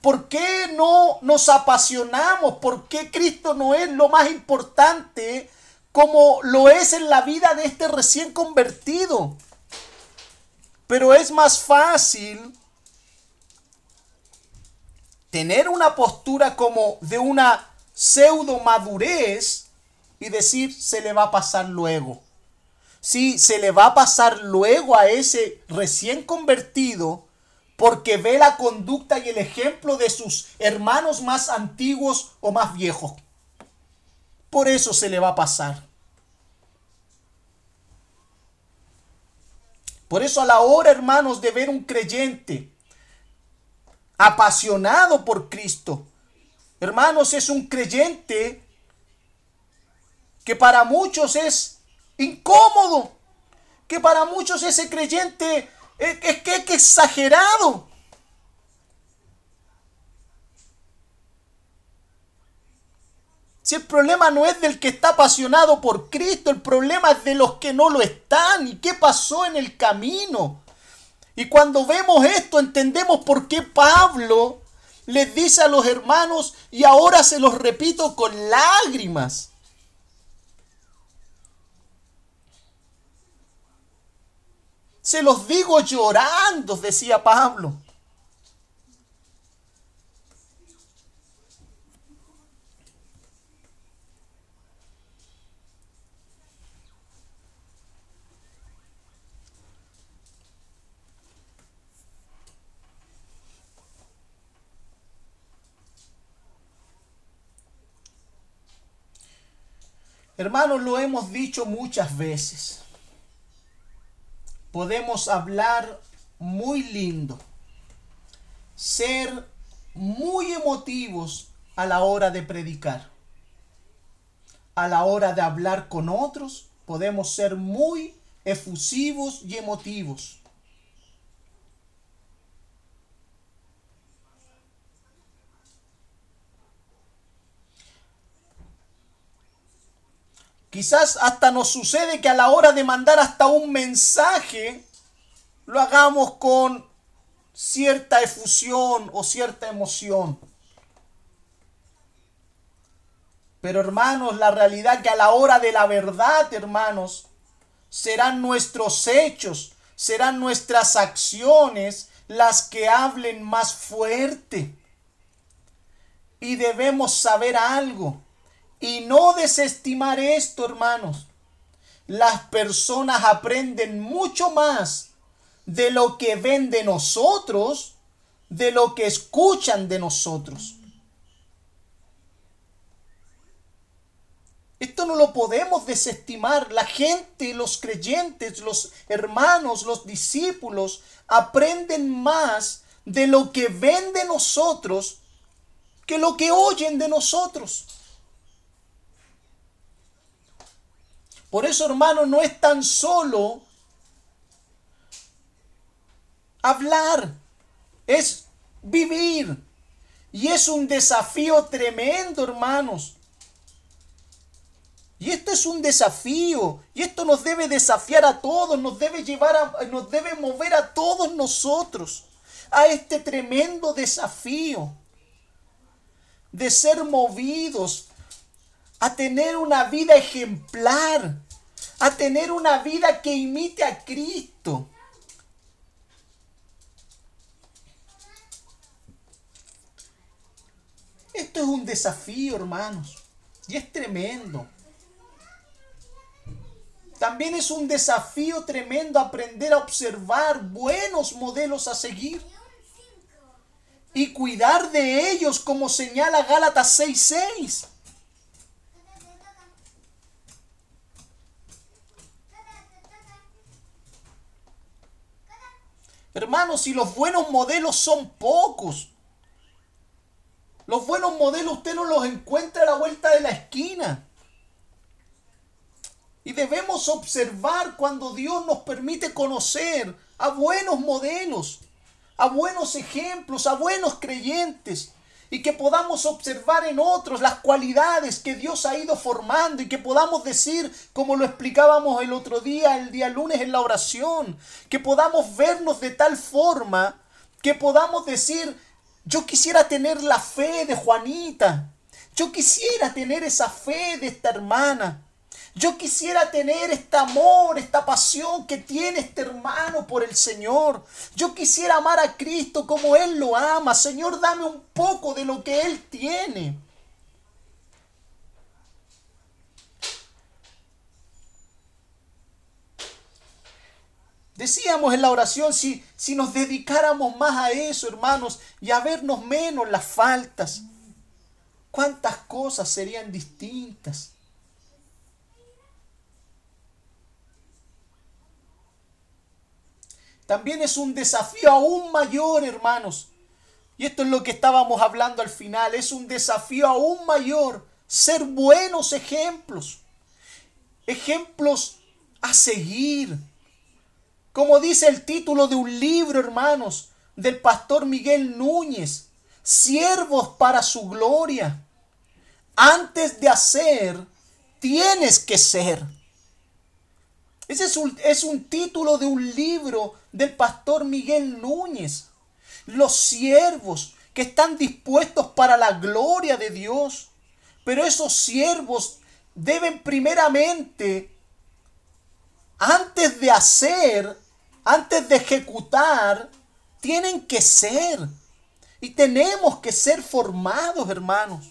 ¿Por qué no nos apasionamos? ¿Por qué Cristo no es lo más importante como lo es en la vida de este recién convertido? Pero es más fácil tener una postura como de una pseudo madurez y decir se le va a pasar luego. Sí, se le va a pasar luego a ese recién convertido porque ve la conducta y el ejemplo de sus hermanos más antiguos o más viejos. Por eso se le va a pasar. Por eso a la hora, hermanos, de ver un creyente apasionado por Cristo. Hermanos, es un creyente que para muchos es incómodo, que para muchos ese creyente es, que es exagerado. Si el problema no es del que está apasionado por Cristo, el problema es de los que no lo están. ¿Y qué pasó en el camino? Y cuando vemos esto entendemos por qué Pablo les dice a los hermanos, y ahora se los repito con lágrimas. Se los digo llorando, decía Pablo. Hermanos, lo hemos dicho muchas veces. Podemos hablar muy lindo, ser muy emotivos a la hora de predicar. A la hora de hablar con otros, podemos ser muy efusivos y emotivos. Quizás hasta nos sucede que a la hora de mandar hasta un mensaje, lo hagamos con cierta efusión o cierta emoción. Pero hermanos, la realidad que a la hora de la verdad, hermanos, serán nuestros hechos, serán nuestras acciones las que hablen más fuerte. Y debemos saber algo. Y no desestimar esto, hermanos. Las personas aprenden mucho más de lo que ven de nosotros, de lo que escuchan de nosotros. Esto no lo podemos desestimar. La gente, los creyentes, los hermanos, los discípulos aprenden más de lo que ven de nosotros que lo que oyen de nosotros. Por eso, hermano, no es tan solo hablar, es vivir. Y es un desafío tremendo, hermanos. Y esto es un desafío. Y esto nos debe desafiar a todos, nos debe llevar a, nos debe mover a todos nosotros a este tremendo desafío de ser movidos a tener una vida ejemplar, a tener una vida que imite a Cristo. Esto es un desafío, hermanos, y es tremendo. También es un desafío tremendo aprender a observar buenos modelos a seguir y cuidar de ellos como señala Gálatas 6:6. Hermanos, si los buenos modelos son pocos, los buenos modelos usted no los encuentra a la vuelta de la esquina. Y debemos observar cuando Dios nos permite conocer a buenos modelos, a buenos ejemplos, a buenos creyentes. Y que podamos observar en otros las cualidades que Dios ha ido formando y que podamos decir, como lo explicábamos el otro día, el día lunes en la oración, que podamos vernos de tal forma que podamos decir, yo quisiera tener la fe de Juanita, yo quisiera tener esa fe de esta hermana. Yo quisiera tener este amor, esta pasión que tiene este hermano por el Señor. Yo quisiera amar a Cristo como Él lo ama. Señor, dame un poco de lo que Él tiene. Decíamos en la oración, si, si nos dedicáramos más a eso, hermanos, y a vernos menos las faltas, cuántas cosas serían distintas. También es un desafío aún mayor, hermanos. Y esto es lo que estábamos hablando al final. Es un desafío aún mayor ser buenos ejemplos. Ejemplos a seguir. Como dice el título de un libro, hermanos, del pastor Miguel Núñez. Siervos para su gloria. Antes de hacer, tienes que ser. Ese es un, es un título de un libro del pastor Miguel Núñez. Los siervos que están dispuestos para la gloria de Dios. Pero esos siervos deben primeramente, antes de hacer, antes de ejecutar, tienen que ser. Y tenemos que ser formados, hermanos.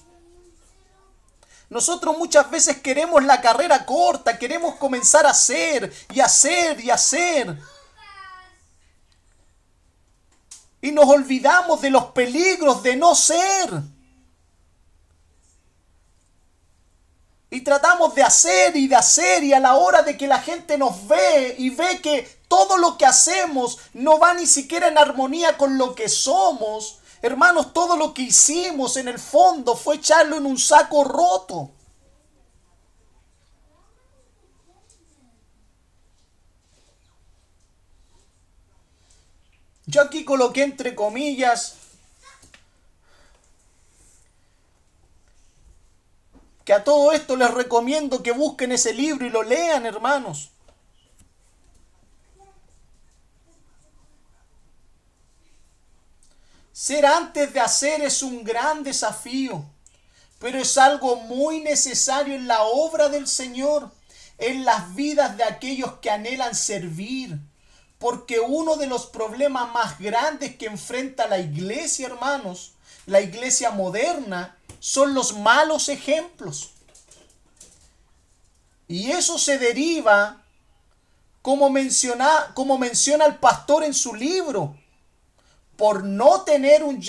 Nosotros muchas veces queremos la carrera corta, queremos comenzar a hacer y hacer y hacer. Y nos olvidamos de los peligros de no ser. Y tratamos de hacer y de hacer y a la hora de que la gente nos ve y ve que todo lo que hacemos no va ni siquiera en armonía con lo que somos, hermanos, todo lo que hicimos en el fondo fue echarlo en un saco roto. Yo aquí coloqué entre comillas que a todo esto les recomiendo que busquen ese libro y lo lean, hermanos. Ser antes de hacer es un gran desafío, pero es algo muy necesario en la obra del Señor, en las vidas de aquellos que anhelan servir, porque uno de los problemas más grandes que enfrenta la iglesia, hermanos, la iglesia moderna, son los malos ejemplos. Y eso se deriva, como menciona, como menciona el pastor en su libro, por no tener un,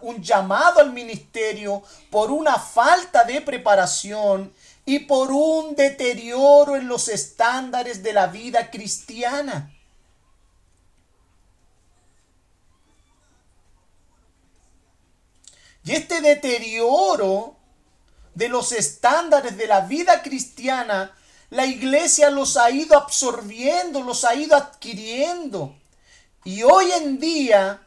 un llamado al ministerio, por una falta de preparación y por un deterioro en los estándares de la vida cristiana. Y este deterioro de los estándares de la vida cristiana, la iglesia los ha ido absorbiendo, los ha ido adquiriendo. Y hoy en día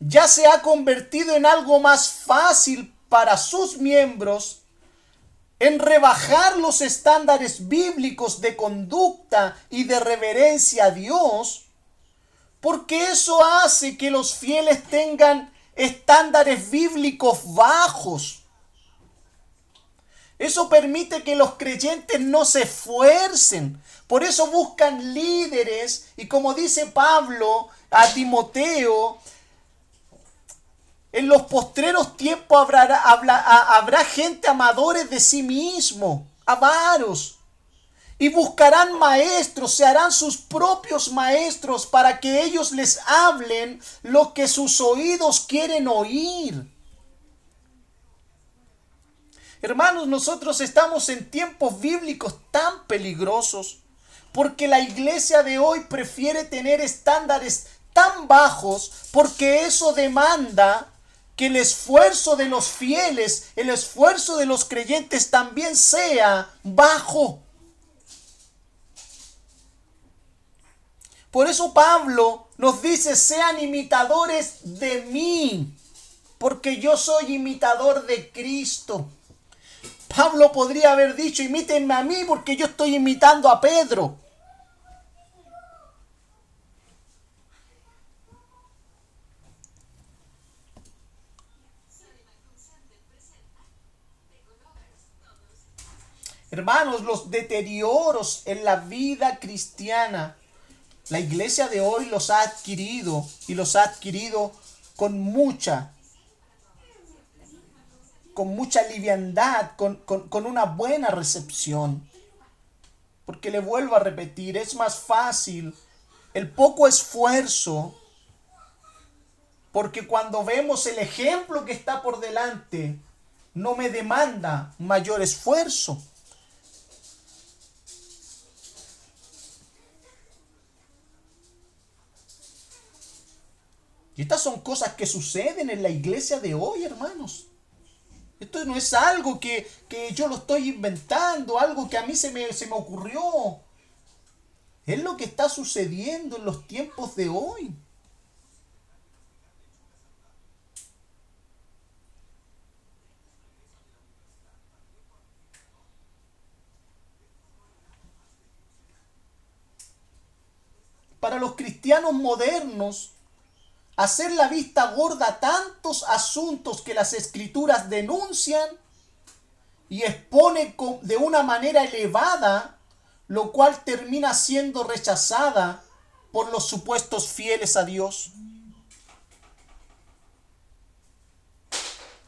ya se ha convertido en algo más fácil para sus miembros en rebajar los estándares bíblicos de conducta y de reverencia a Dios, porque eso hace que los fieles tengan estándares bíblicos bajos. Eso permite que los creyentes no se esfuercen. Por eso buscan líderes y como dice Pablo a Timoteo, en los postreros tiempos habrá, habrá gente amadores de sí mismo, avaros, y buscarán maestros, se harán sus propios maestros para que ellos les hablen lo que sus oídos quieren oír. Hermanos, nosotros estamos en tiempos bíblicos tan peligrosos porque la iglesia de hoy prefiere tener estándares tan bajos porque eso demanda que el esfuerzo de los fieles, el esfuerzo de los creyentes también sea bajo. Por eso Pablo nos dice, sean imitadores de mí, porque yo soy imitador de Cristo. Pablo podría haber dicho, imítenme a mí porque yo estoy imitando a Pedro. Hermanos, los deterioros en la vida cristiana la iglesia de hoy los ha adquirido y los ha adquirido con mucha, con mucha liviandad, con, con una buena recepción. Porque le vuelvo a repetir, es más fácil el poco esfuerzo, porque cuando vemos el ejemplo que está por delante, no me demanda mayor esfuerzo. Y estas son cosas que suceden en la iglesia de hoy, hermanos. Esto no es algo que, yo lo estoy inventando, algo que a mí se me, se me ocurrió. Es lo que está sucediendo en los tiempos de hoy. Para los cristianos modernos, hacer la vista gorda tantos asuntos que las escrituras denuncian y expone de una manera elevada, lo cual termina siendo rechazada por los supuestos fieles a Dios.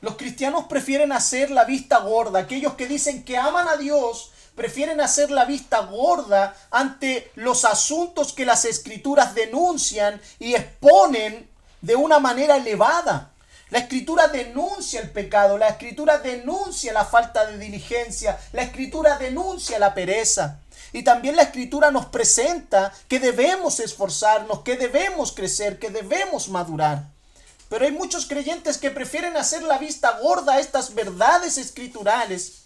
Los cristianos prefieren hacer la vista gorda. Aquellos que dicen que aman a Dios prefieren hacer la vista gorda ante los asuntos que las escrituras denuncian y exponen de una manera elevada. La escritura denuncia el pecado, la escritura denuncia la falta de diligencia, la escritura denuncia la pereza. Y también la escritura nos presenta que debemos esforzarnos, que debemos crecer, que debemos madurar. Pero hay muchos creyentes que prefieren hacer la vista gorda a estas verdades escriturales.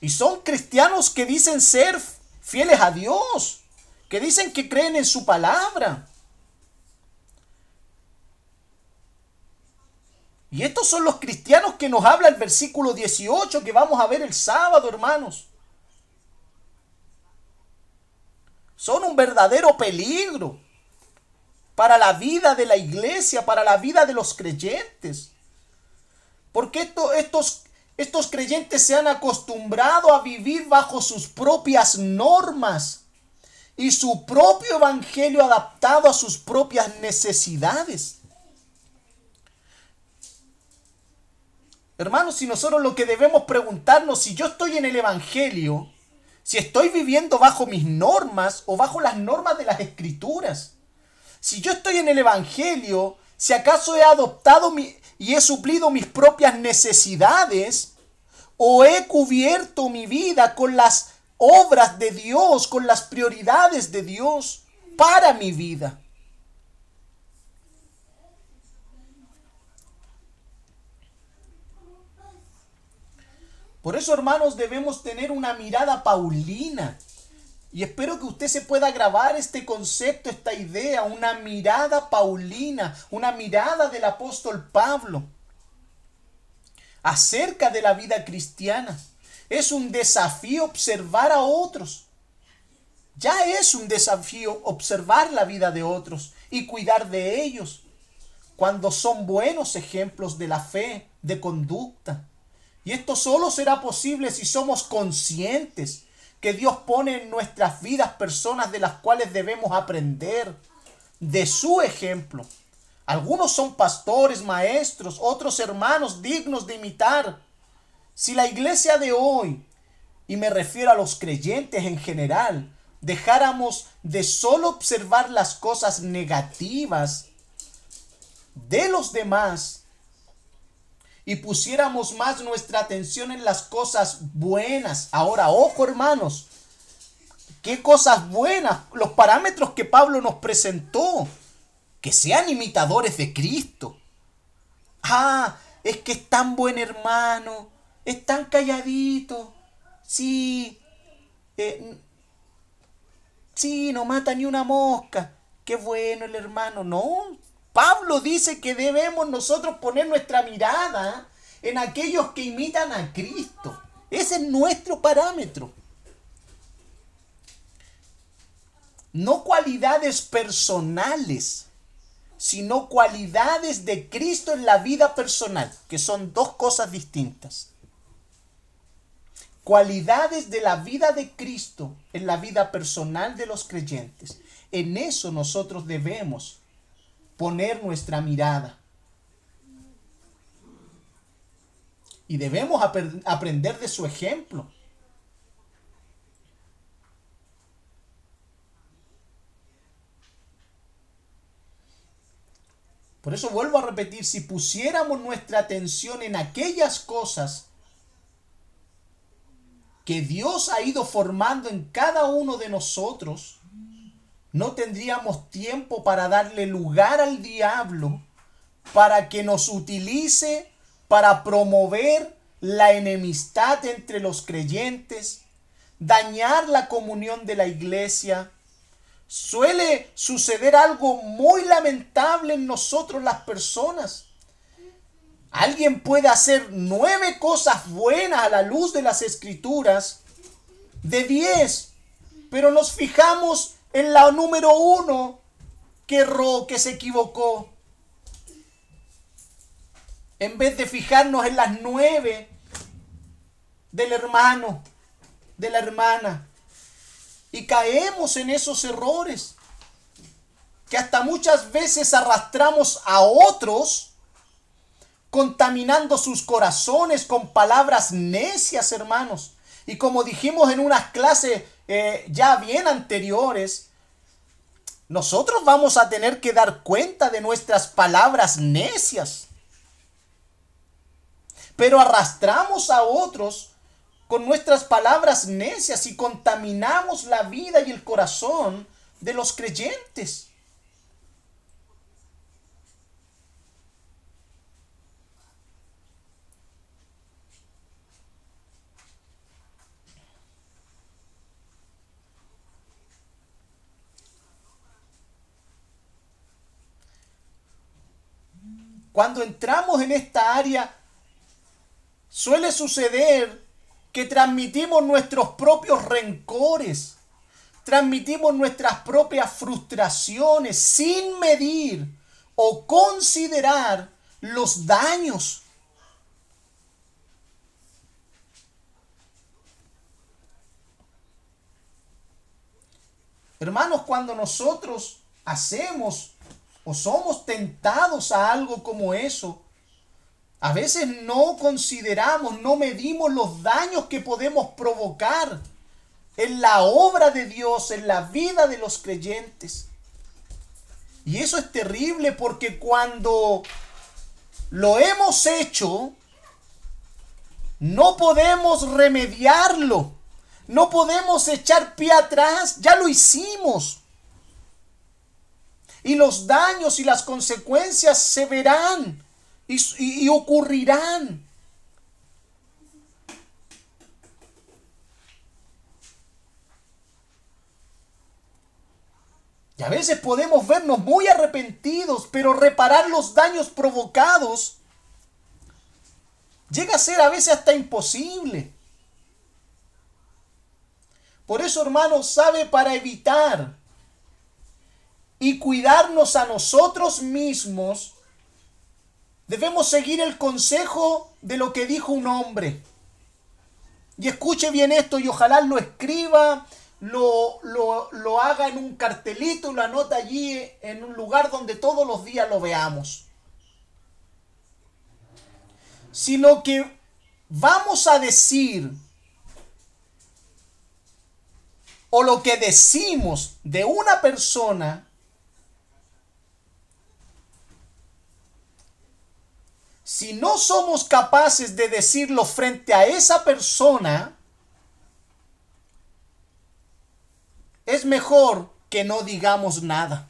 Y son cristianos que dicen ser fieles a Dios, que dicen que creen en su palabra. Y estos son los cristianos que nos habla el versículo 18 que vamos a ver el sábado, hermanos. Son un verdadero peligro para la vida de la iglesia, para la vida de los creyentes. Porque estos, estos creyentes se han acostumbrado a vivir bajo sus propias normas y su propio evangelio adaptado a sus propias necesidades. Hermanos, si nosotros lo que debemos preguntarnos, si yo estoy en el Evangelio, si estoy viviendo bajo mis normas o bajo las normas de las Escrituras, si yo estoy en el Evangelio, si acaso he adoptado mi, y he suplido mis propias necesidades, o he cubierto mi vida con las obras de Dios, con las prioridades de Dios para mi vida. Por eso, hermanos, debemos tener una mirada paulina. Y espero que usted se pueda grabar este concepto, esta idea, una mirada paulina, una mirada del apóstol Pablo acerca de la vida cristiana. Es un desafío observar a otros. Ya es un desafío observar la vida de otros y cuidar de ellos cuando son buenos ejemplos de la fe, de conducta. Y esto solo será posible si somos conscientes que Dios pone en nuestras vidas personas de las cuales debemos aprender de su ejemplo. Algunos son pastores, maestros, otros hermanos dignos de imitar. Si la iglesia de hoy y me refiero a los creyentes en general, dejáramos de solo observar las cosas negativas de los demás y pusiéramos más nuestra atención en las cosas buenas. Ahora, ojo hermanos, ¿qué cosas buenas? Los parámetros que Pablo nos presentó, que sean imitadores de Cristo. Ah, es que es tan buen hermano, es tan calladito, sí, eh, sí, no mata ni una mosca, qué bueno el hermano, no, Pablo dice que debemos nosotros poner nuestra mirada en aquellos que imitan a Cristo. Ese es nuestro parámetro. No cualidades personales, sino cualidades de Cristo en la vida personal, que son dos cosas distintas. Cualidades de la vida de Cristo en la vida personal de los creyentes. En eso nosotros debemos poner nuestra mirada. Y debemos aprender de su ejemplo. Por eso vuelvo a repetir, si pusiéramos nuestra atención en aquellas cosas que Dios ha ido formando en cada uno de nosotros, no tendríamos tiempo para darle lugar al diablo para que nos utilice para promover la enemistad entre los creyentes, dañar la comunión de la iglesia. Suele suceder algo muy lamentable en nosotros las personas. Alguien puede hacer nueve cosas buenas a la luz de las escrituras, de diez, pero nos fijamos en la número uno que erró, que se equivocó. En vez de fijarnos en las nueve del hermano, de la hermana. Y caemos en esos errores que hasta muchas veces arrastramos a otros contaminando sus corazones con palabras necias, hermanos. Y como dijimos en unas clases eh, ya bien anteriores, nosotros vamos a tener que dar cuenta de nuestras palabras necias. Pero arrastramos a otros con nuestras palabras necias y contaminamos la vida y el corazón de los creyentes. Cuando entramos en esta área, suele suceder que transmitimos nuestros propios rencores, transmitimos nuestras propias frustraciones sin medir o considerar los daños. Hermanos, cuando nosotros hacemos o somos tentados a algo como eso, a veces no consideramos, no medimos los daños que podemos provocar en la obra de Dios, en la vida de los creyentes. Y eso es terrible porque cuando lo hemos hecho, no podemos remediarlo. No podemos echar pie atrás. Ya lo hicimos y los daños y las consecuencias se verán y, ocurrirán. Y a veces podemos vernos muy arrepentidos, pero reparar los daños provocados llega a ser a veces hasta imposible. Por eso, hermanos, sabe para evitar y cuidarnos a nosotros mismos, debemos seguir el consejo de lo que dijo un hombre. Y escuche bien esto y ojalá lo escriba, lo, lo, haga en un cartelito lo anota allí en un lugar donde todos los días lo veamos. Si lo que vamos a decir o lo que decimos de una persona si no somos capaces de decirlo frente a esa persona, es mejor que no digamos nada.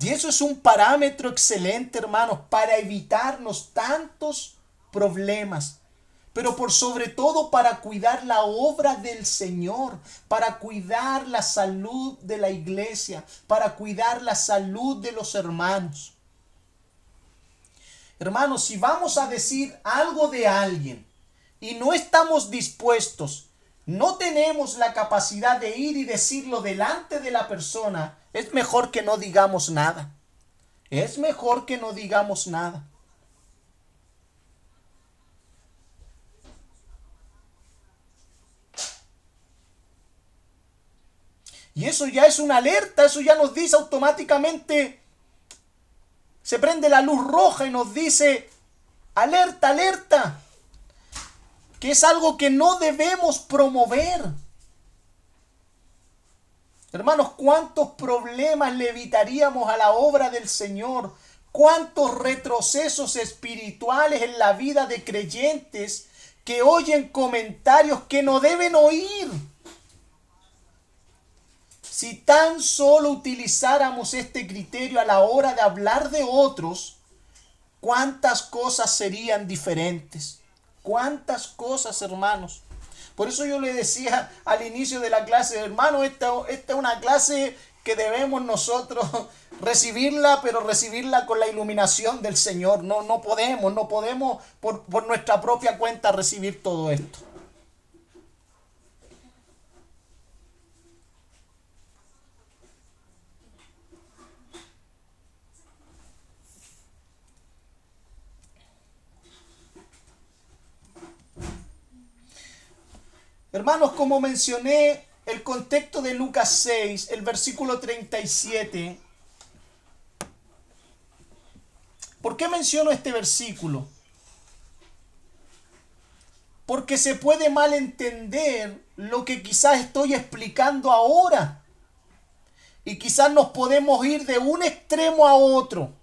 Y eso es un parámetro excelente, hermanos, para evitarnos tantos problemas. Pero por sobre todo para cuidar la obra del Señor, para cuidar la salud de la iglesia, para cuidar la salud de los hermanos. Hermanos, si vamos a decir algo de alguien y no estamos dispuestos, no tenemos la capacidad de ir y decirlo delante de la persona, es mejor que no digamos nada. Es mejor que no digamos nada. Y eso ya es una alerta, eso ya nos dice automáticamente, se prende la luz roja y nos dice, alerta, alerta, que es algo que no debemos promover. Hermanos, ¿cuántos problemas le evitaríamos a la obra del Señor? ¿Cuántos retrocesos espirituales en la vida de creyentes que oyen comentarios que no deben oír? Si tan solo utilizáramos este criterio a la hora de hablar de otros, cuántas cosas serían diferentes. Cuántas cosas, hermanos. Por eso yo le decía al inicio de la clase, hermano, esta, esta es una clase que debemos nosotros recibirla, pero recibirla con la iluminación del Señor. No, no podemos, no podemos por, por nuestra propia cuenta recibir todo esto. Hermanos, como mencioné, el contexto de Lucas 6, el versículo 37. ¿Por qué menciono este versículo? Porque se puede malentender lo que quizás estoy explicando ahora. Y quizás nos podemos ir de un extremo a otro.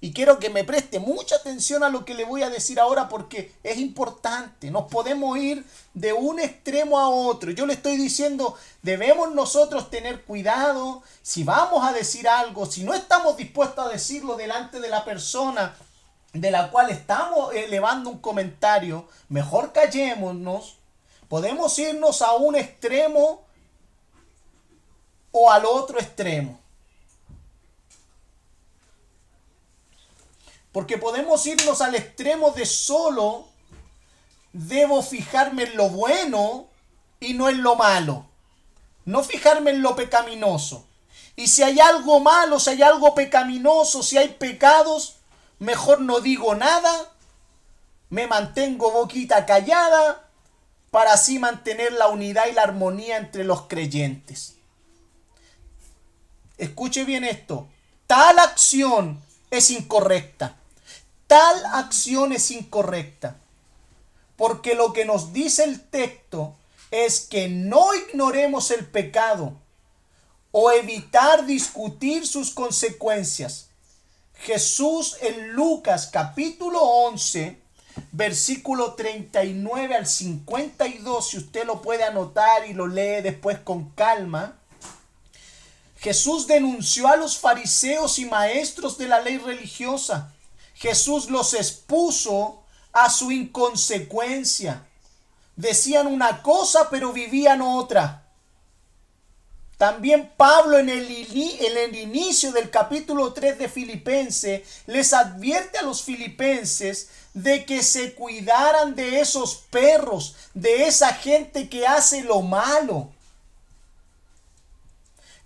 Y quiero que me preste mucha atención a lo que le voy a decir ahora porque es importante. Nos podemos ir de un extremo a otro. Yo le estoy diciendo, debemos nosotros tener cuidado si vamos a decir algo, si no estamos dispuestos a decirlo delante de la persona de la cual estamos elevando un comentario, mejor callémonos. Podemos irnos a un extremo o al otro extremo. Porque podemos irnos al extremo de solo debo fijarme en lo bueno y no en lo malo. No fijarme en lo pecaminoso. Y si hay algo malo, si hay algo pecaminoso, si hay pecados, mejor no digo nada, me mantengo boquita callada para así mantener la unidad y la armonía entre los creyentes. Escuche bien esto. Tal acción es incorrecta. Tal acción es incorrecta. Porque lo que nos dice el texto es que no ignoremos el pecado o evitar discutir sus consecuencias. Jesús en Lucas capítulo 11, versículo 39 al 52, si usted lo puede anotar y lo lee después con calma, Jesús denunció a los fariseos y maestros de la ley religiosa. Jesús los expuso a su inconsecuencia. Decían una cosa pero vivían otra. También Pablo en el, inicio del capítulo 3 de Filipenses les advierte a los filipenses de que se cuidaran de esos perros, de esa gente que hace lo malo.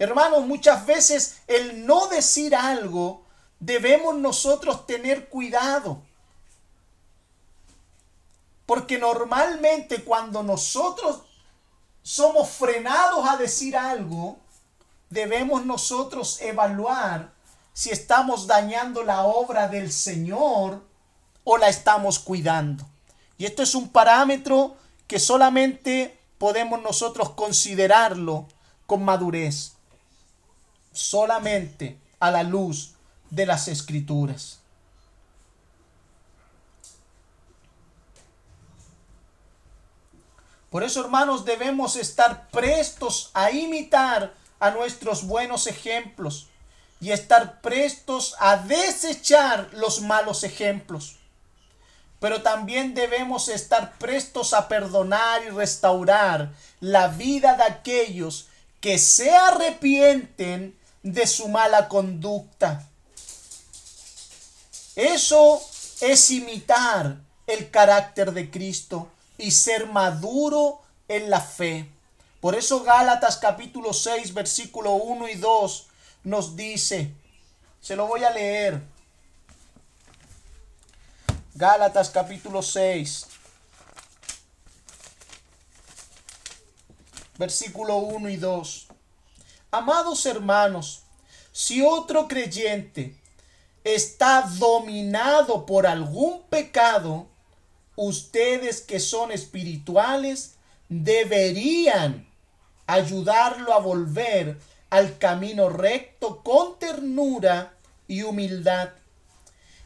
Hermanos, muchas veces el no decir algo debemos nosotros tener cuidado. Porque normalmente cuando nosotros somos frenados a decir algo, debemos nosotros evaluar si estamos dañando la obra del Señor o la estamos cuidando. Y esto es un parámetro que solamente podemos nosotros considerarlo con madurez? Solamente a la luz de las escrituras. Por eso, hermanos, debemos estar prestos a imitar a nuestros buenos ejemplos y estar prestos a desechar los malos ejemplos. Pero también debemos estar prestos a perdonar y restaurar la vida de aquellos que se arrepienten de su mala conducta. Eso es imitar el carácter de Cristo y ser maduro en la fe. Por eso Gálatas capítulo 6 versículo 1 y 2 nos dice, se lo voy a leer. Gálatas capítulo 6 versículo 1 y 2. Amados hermanos, si otro creyente está dominado por algún pecado, ustedes que son espirituales deberían ayudarlo a volver al camino recto con ternura y humildad.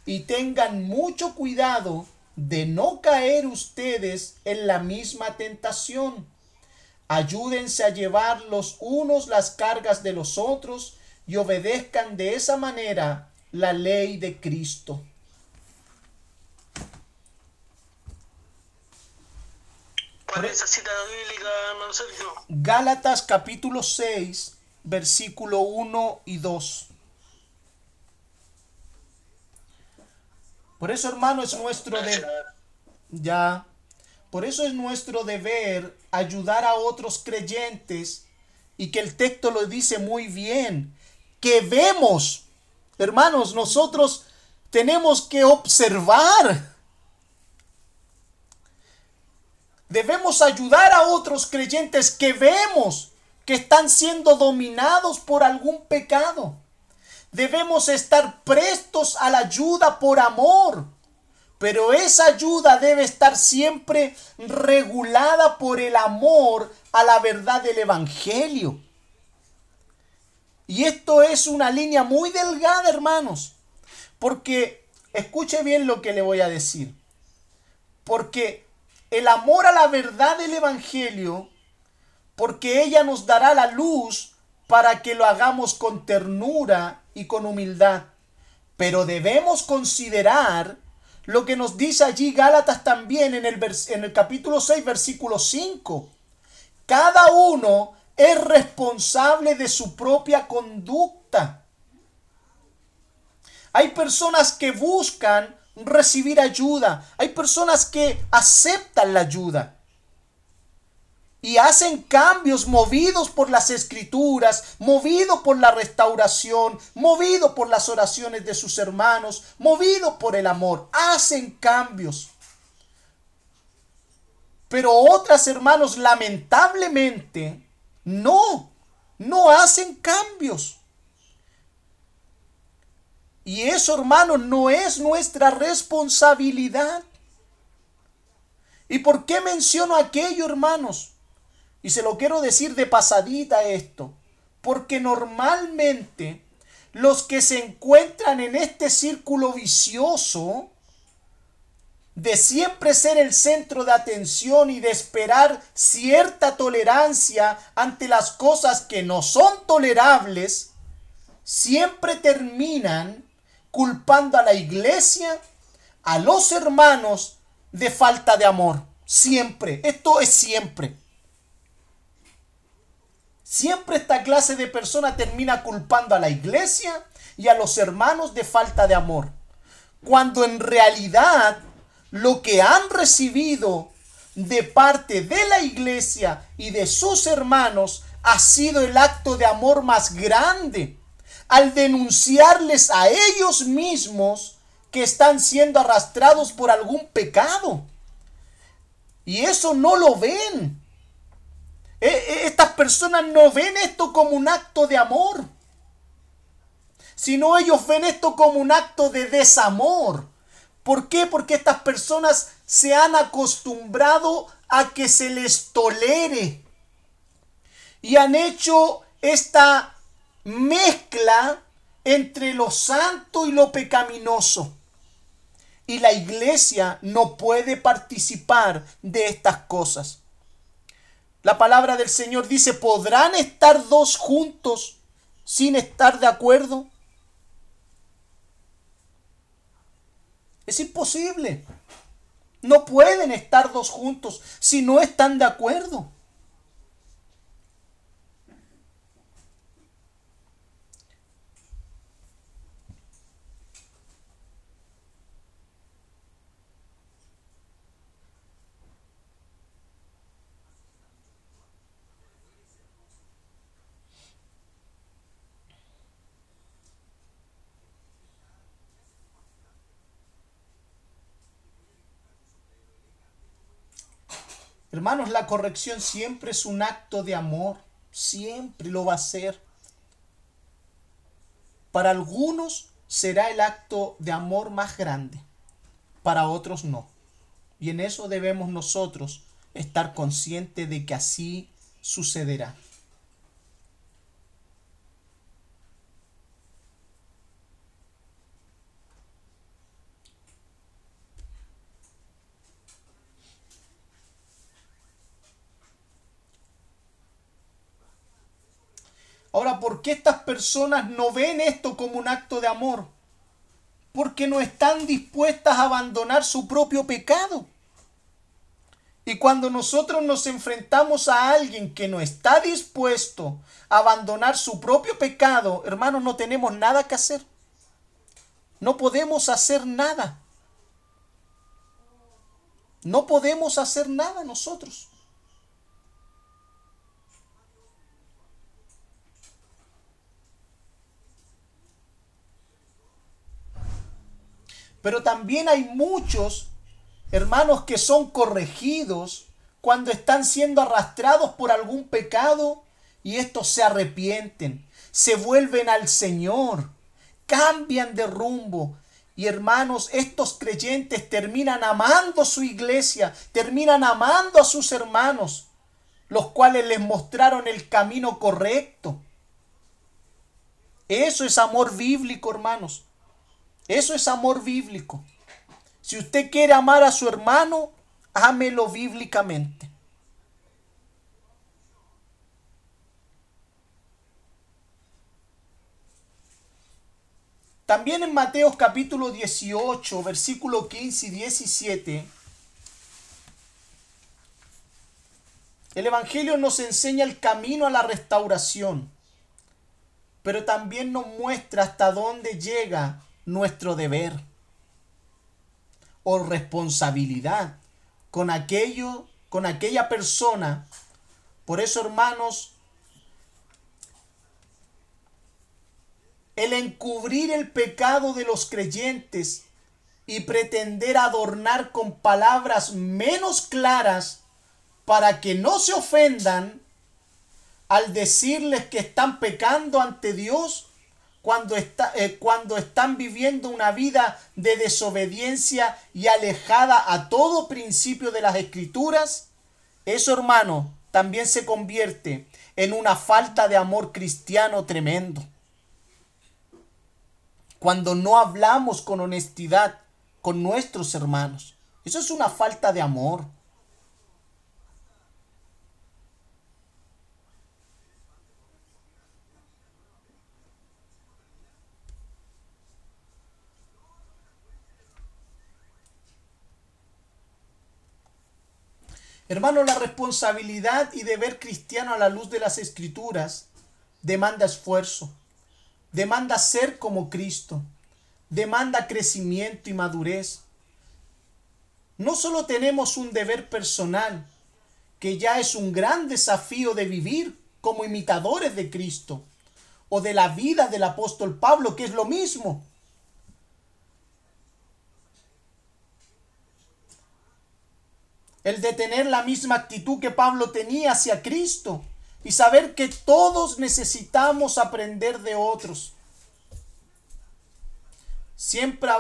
Y tengan mucho cuidado de no caer ustedes en la misma tentación. Ayúdense a llevar los unos las cargas de los otros y obedezcan de esa manera la ley de Cristo. Gálatas capítulo 6, versículo 1 y 2. Por eso, hermano, es nuestro deber. Ya. Por eso es nuestro deber ayudar a otros creyentes y que el texto lo dice muy bien, que vemos, hermanos, nosotros tenemos que observar Debemos ayudar a otros creyentes que vemos que están siendo dominados por algún pecado. Debemos estar prestos a la ayuda por amor. Pero esa ayuda debe estar siempre regulada por el amor a la verdad del Evangelio. Y esto es una línea muy delgada, hermanos. Porque, escuche bien lo que le voy a decir. Porque el amor a la verdad del Evangelio, porque ella nos dará la luz para que lo hagamos con ternura y con humildad. Pero debemos considerar lo que nos dice allí Gálatas también en el, en el capítulo 6, versículo 5. Cada uno es responsable de su propia conducta. Hay personas que buscan recibir ayuda. Hay personas que aceptan la ayuda y hacen cambios movidos por las escrituras, movidos por la restauración, movidos por las oraciones de sus hermanos, movidos por el amor. Hacen cambios. Pero otras hermanos lamentablemente no, no hacen cambios. Y eso, hermano, no es nuestra responsabilidad. ¿Y por qué menciono aquello, hermanos? Y se lo quiero decir de pasadita esto. Porque normalmente los que se encuentran en este círculo vicioso de siempre ser el centro de atención y de esperar cierta tolerancia ante las cosas que no son tolerables, siempre terminan culpando a la iglesia, a los hermanos de falta de amor. Siempre, esto es siempre. Siempre esta clase de persona termina culpando a la iglesia y a los hermanos de falta de amor. Cuando en realidad lo que han recibido de parte de la iglesia y de sus hermanos ha sido el acto de amor más grande al denunciarles a ellos mismos que están siendo arrastrados por algún pecado. Y eso no lo ven. E, e, estas personas no ven esto como un acto de amor, sino ellos ven esto como un acto de desamor. ¿Por qué? Porque estas personas se han acostumbrado a que se les tolere y han hecho esta mezcla entre lo santo y lo pecaminoso. Y la iglesia no puede participar de estas cosas. La palabra del Señor dice, ¿podrán estar dos juntos sin estar de acuerdo? Es imposible. No pueden estar dos juntos si no están de acuerdo. Hermanos, la corrección siempre es un acto de amor, siempre lo va a ser. Para algunos será el acto de amor más grande, para otros no. Y en eso debemos nosotros estar conscientes de que así sucederá. Ahora, ¿por qué estas personas no ven esto como un acto de amor? Porque no están dispuestas a abandonar su propio pecado. Y cuando nosotros nos enfrentamos a alguien que no está dispuesto a abandonar su propio pecado, hermanos, no tenemos nada que hacer. No podemos hacer nada. No podemos hacer nada nosotros. Pero también hay muchos hermanos que son corregidos cuando están siendo arrastrados por algún pecado y estos se arrepienten, se vuelven al Señor, cambian de rumbo. Y hermanos, estos creyentes terminan amando su iglesia, terminan amando a sus hermanos, los cuales les mostraron el camino correcto. Eso es amor bíblico, hermanos. Eso es amor bíblico. Si usted quiere amar a su hermano, ámelo bíblicamente. También en Mateo capítulo 18, versículo 15 y 17, el Evangelio nos enseña el camino a la restauración, pero también nos muestra hasta dónde llega nuestro deber o responsabilidad con aquello, con aquella persona. Por eso, hermanos, el encubrir el pecado de los creyentes y pretender adornar con palabras menos claras para que no se ofendan al decirles que están pecando ante Dios, cuando, está, eh, cuando están viviendo una vida de desobediencia y alejada a todo principio de las escrituras, eso hermano también se convierte en una falta de amor cristiano tremendo. Cuando no hablamos con honestidad con nuestros hermanos, eso es una falta de amor. Hermano, la responsabilidad y deber cristiano a la luz de las escrituras demanda esfuerzo, demanda ser como Cristo, demanda crecimiento y madurez. No solo tenemos un deber personal, que ya es un gran desafío de vivir como imitadores de Cristo, o de la vida del apóstol Pablo, que es lo mismo, el de tener la misma actitud que Pablo tenía hacia Cristo y saber que todos necesitamos aprender de otros. Siempre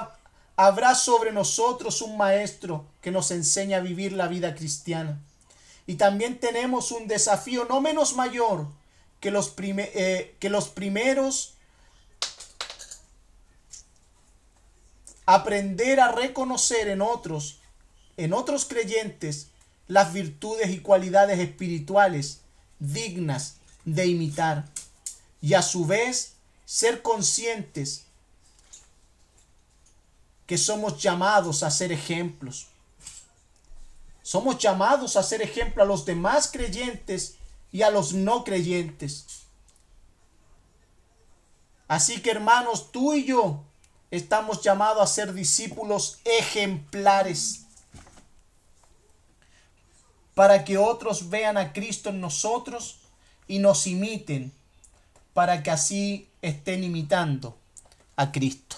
habrá sobre nosotros un maestro que nos enseña a vivir la vida cristiana. Y también tenemos un desafío no menos mayor que los, eh, que los primeros aprender a reconocer en otros, en otros creyentes, las virtudes y cualidades espirituales dignas de imitar y a su vez ser conscientes que somos llamados a ser ejemplos. Somos llamados a ser ejemplo a los demás creyentes y a los no creyentes. Así que hermanos, tú y yo estamos llamados a ser discípulos ejemplares para que otros vean a Cristo en nosotros y nos imiten, para que así estén imitando a Cristo.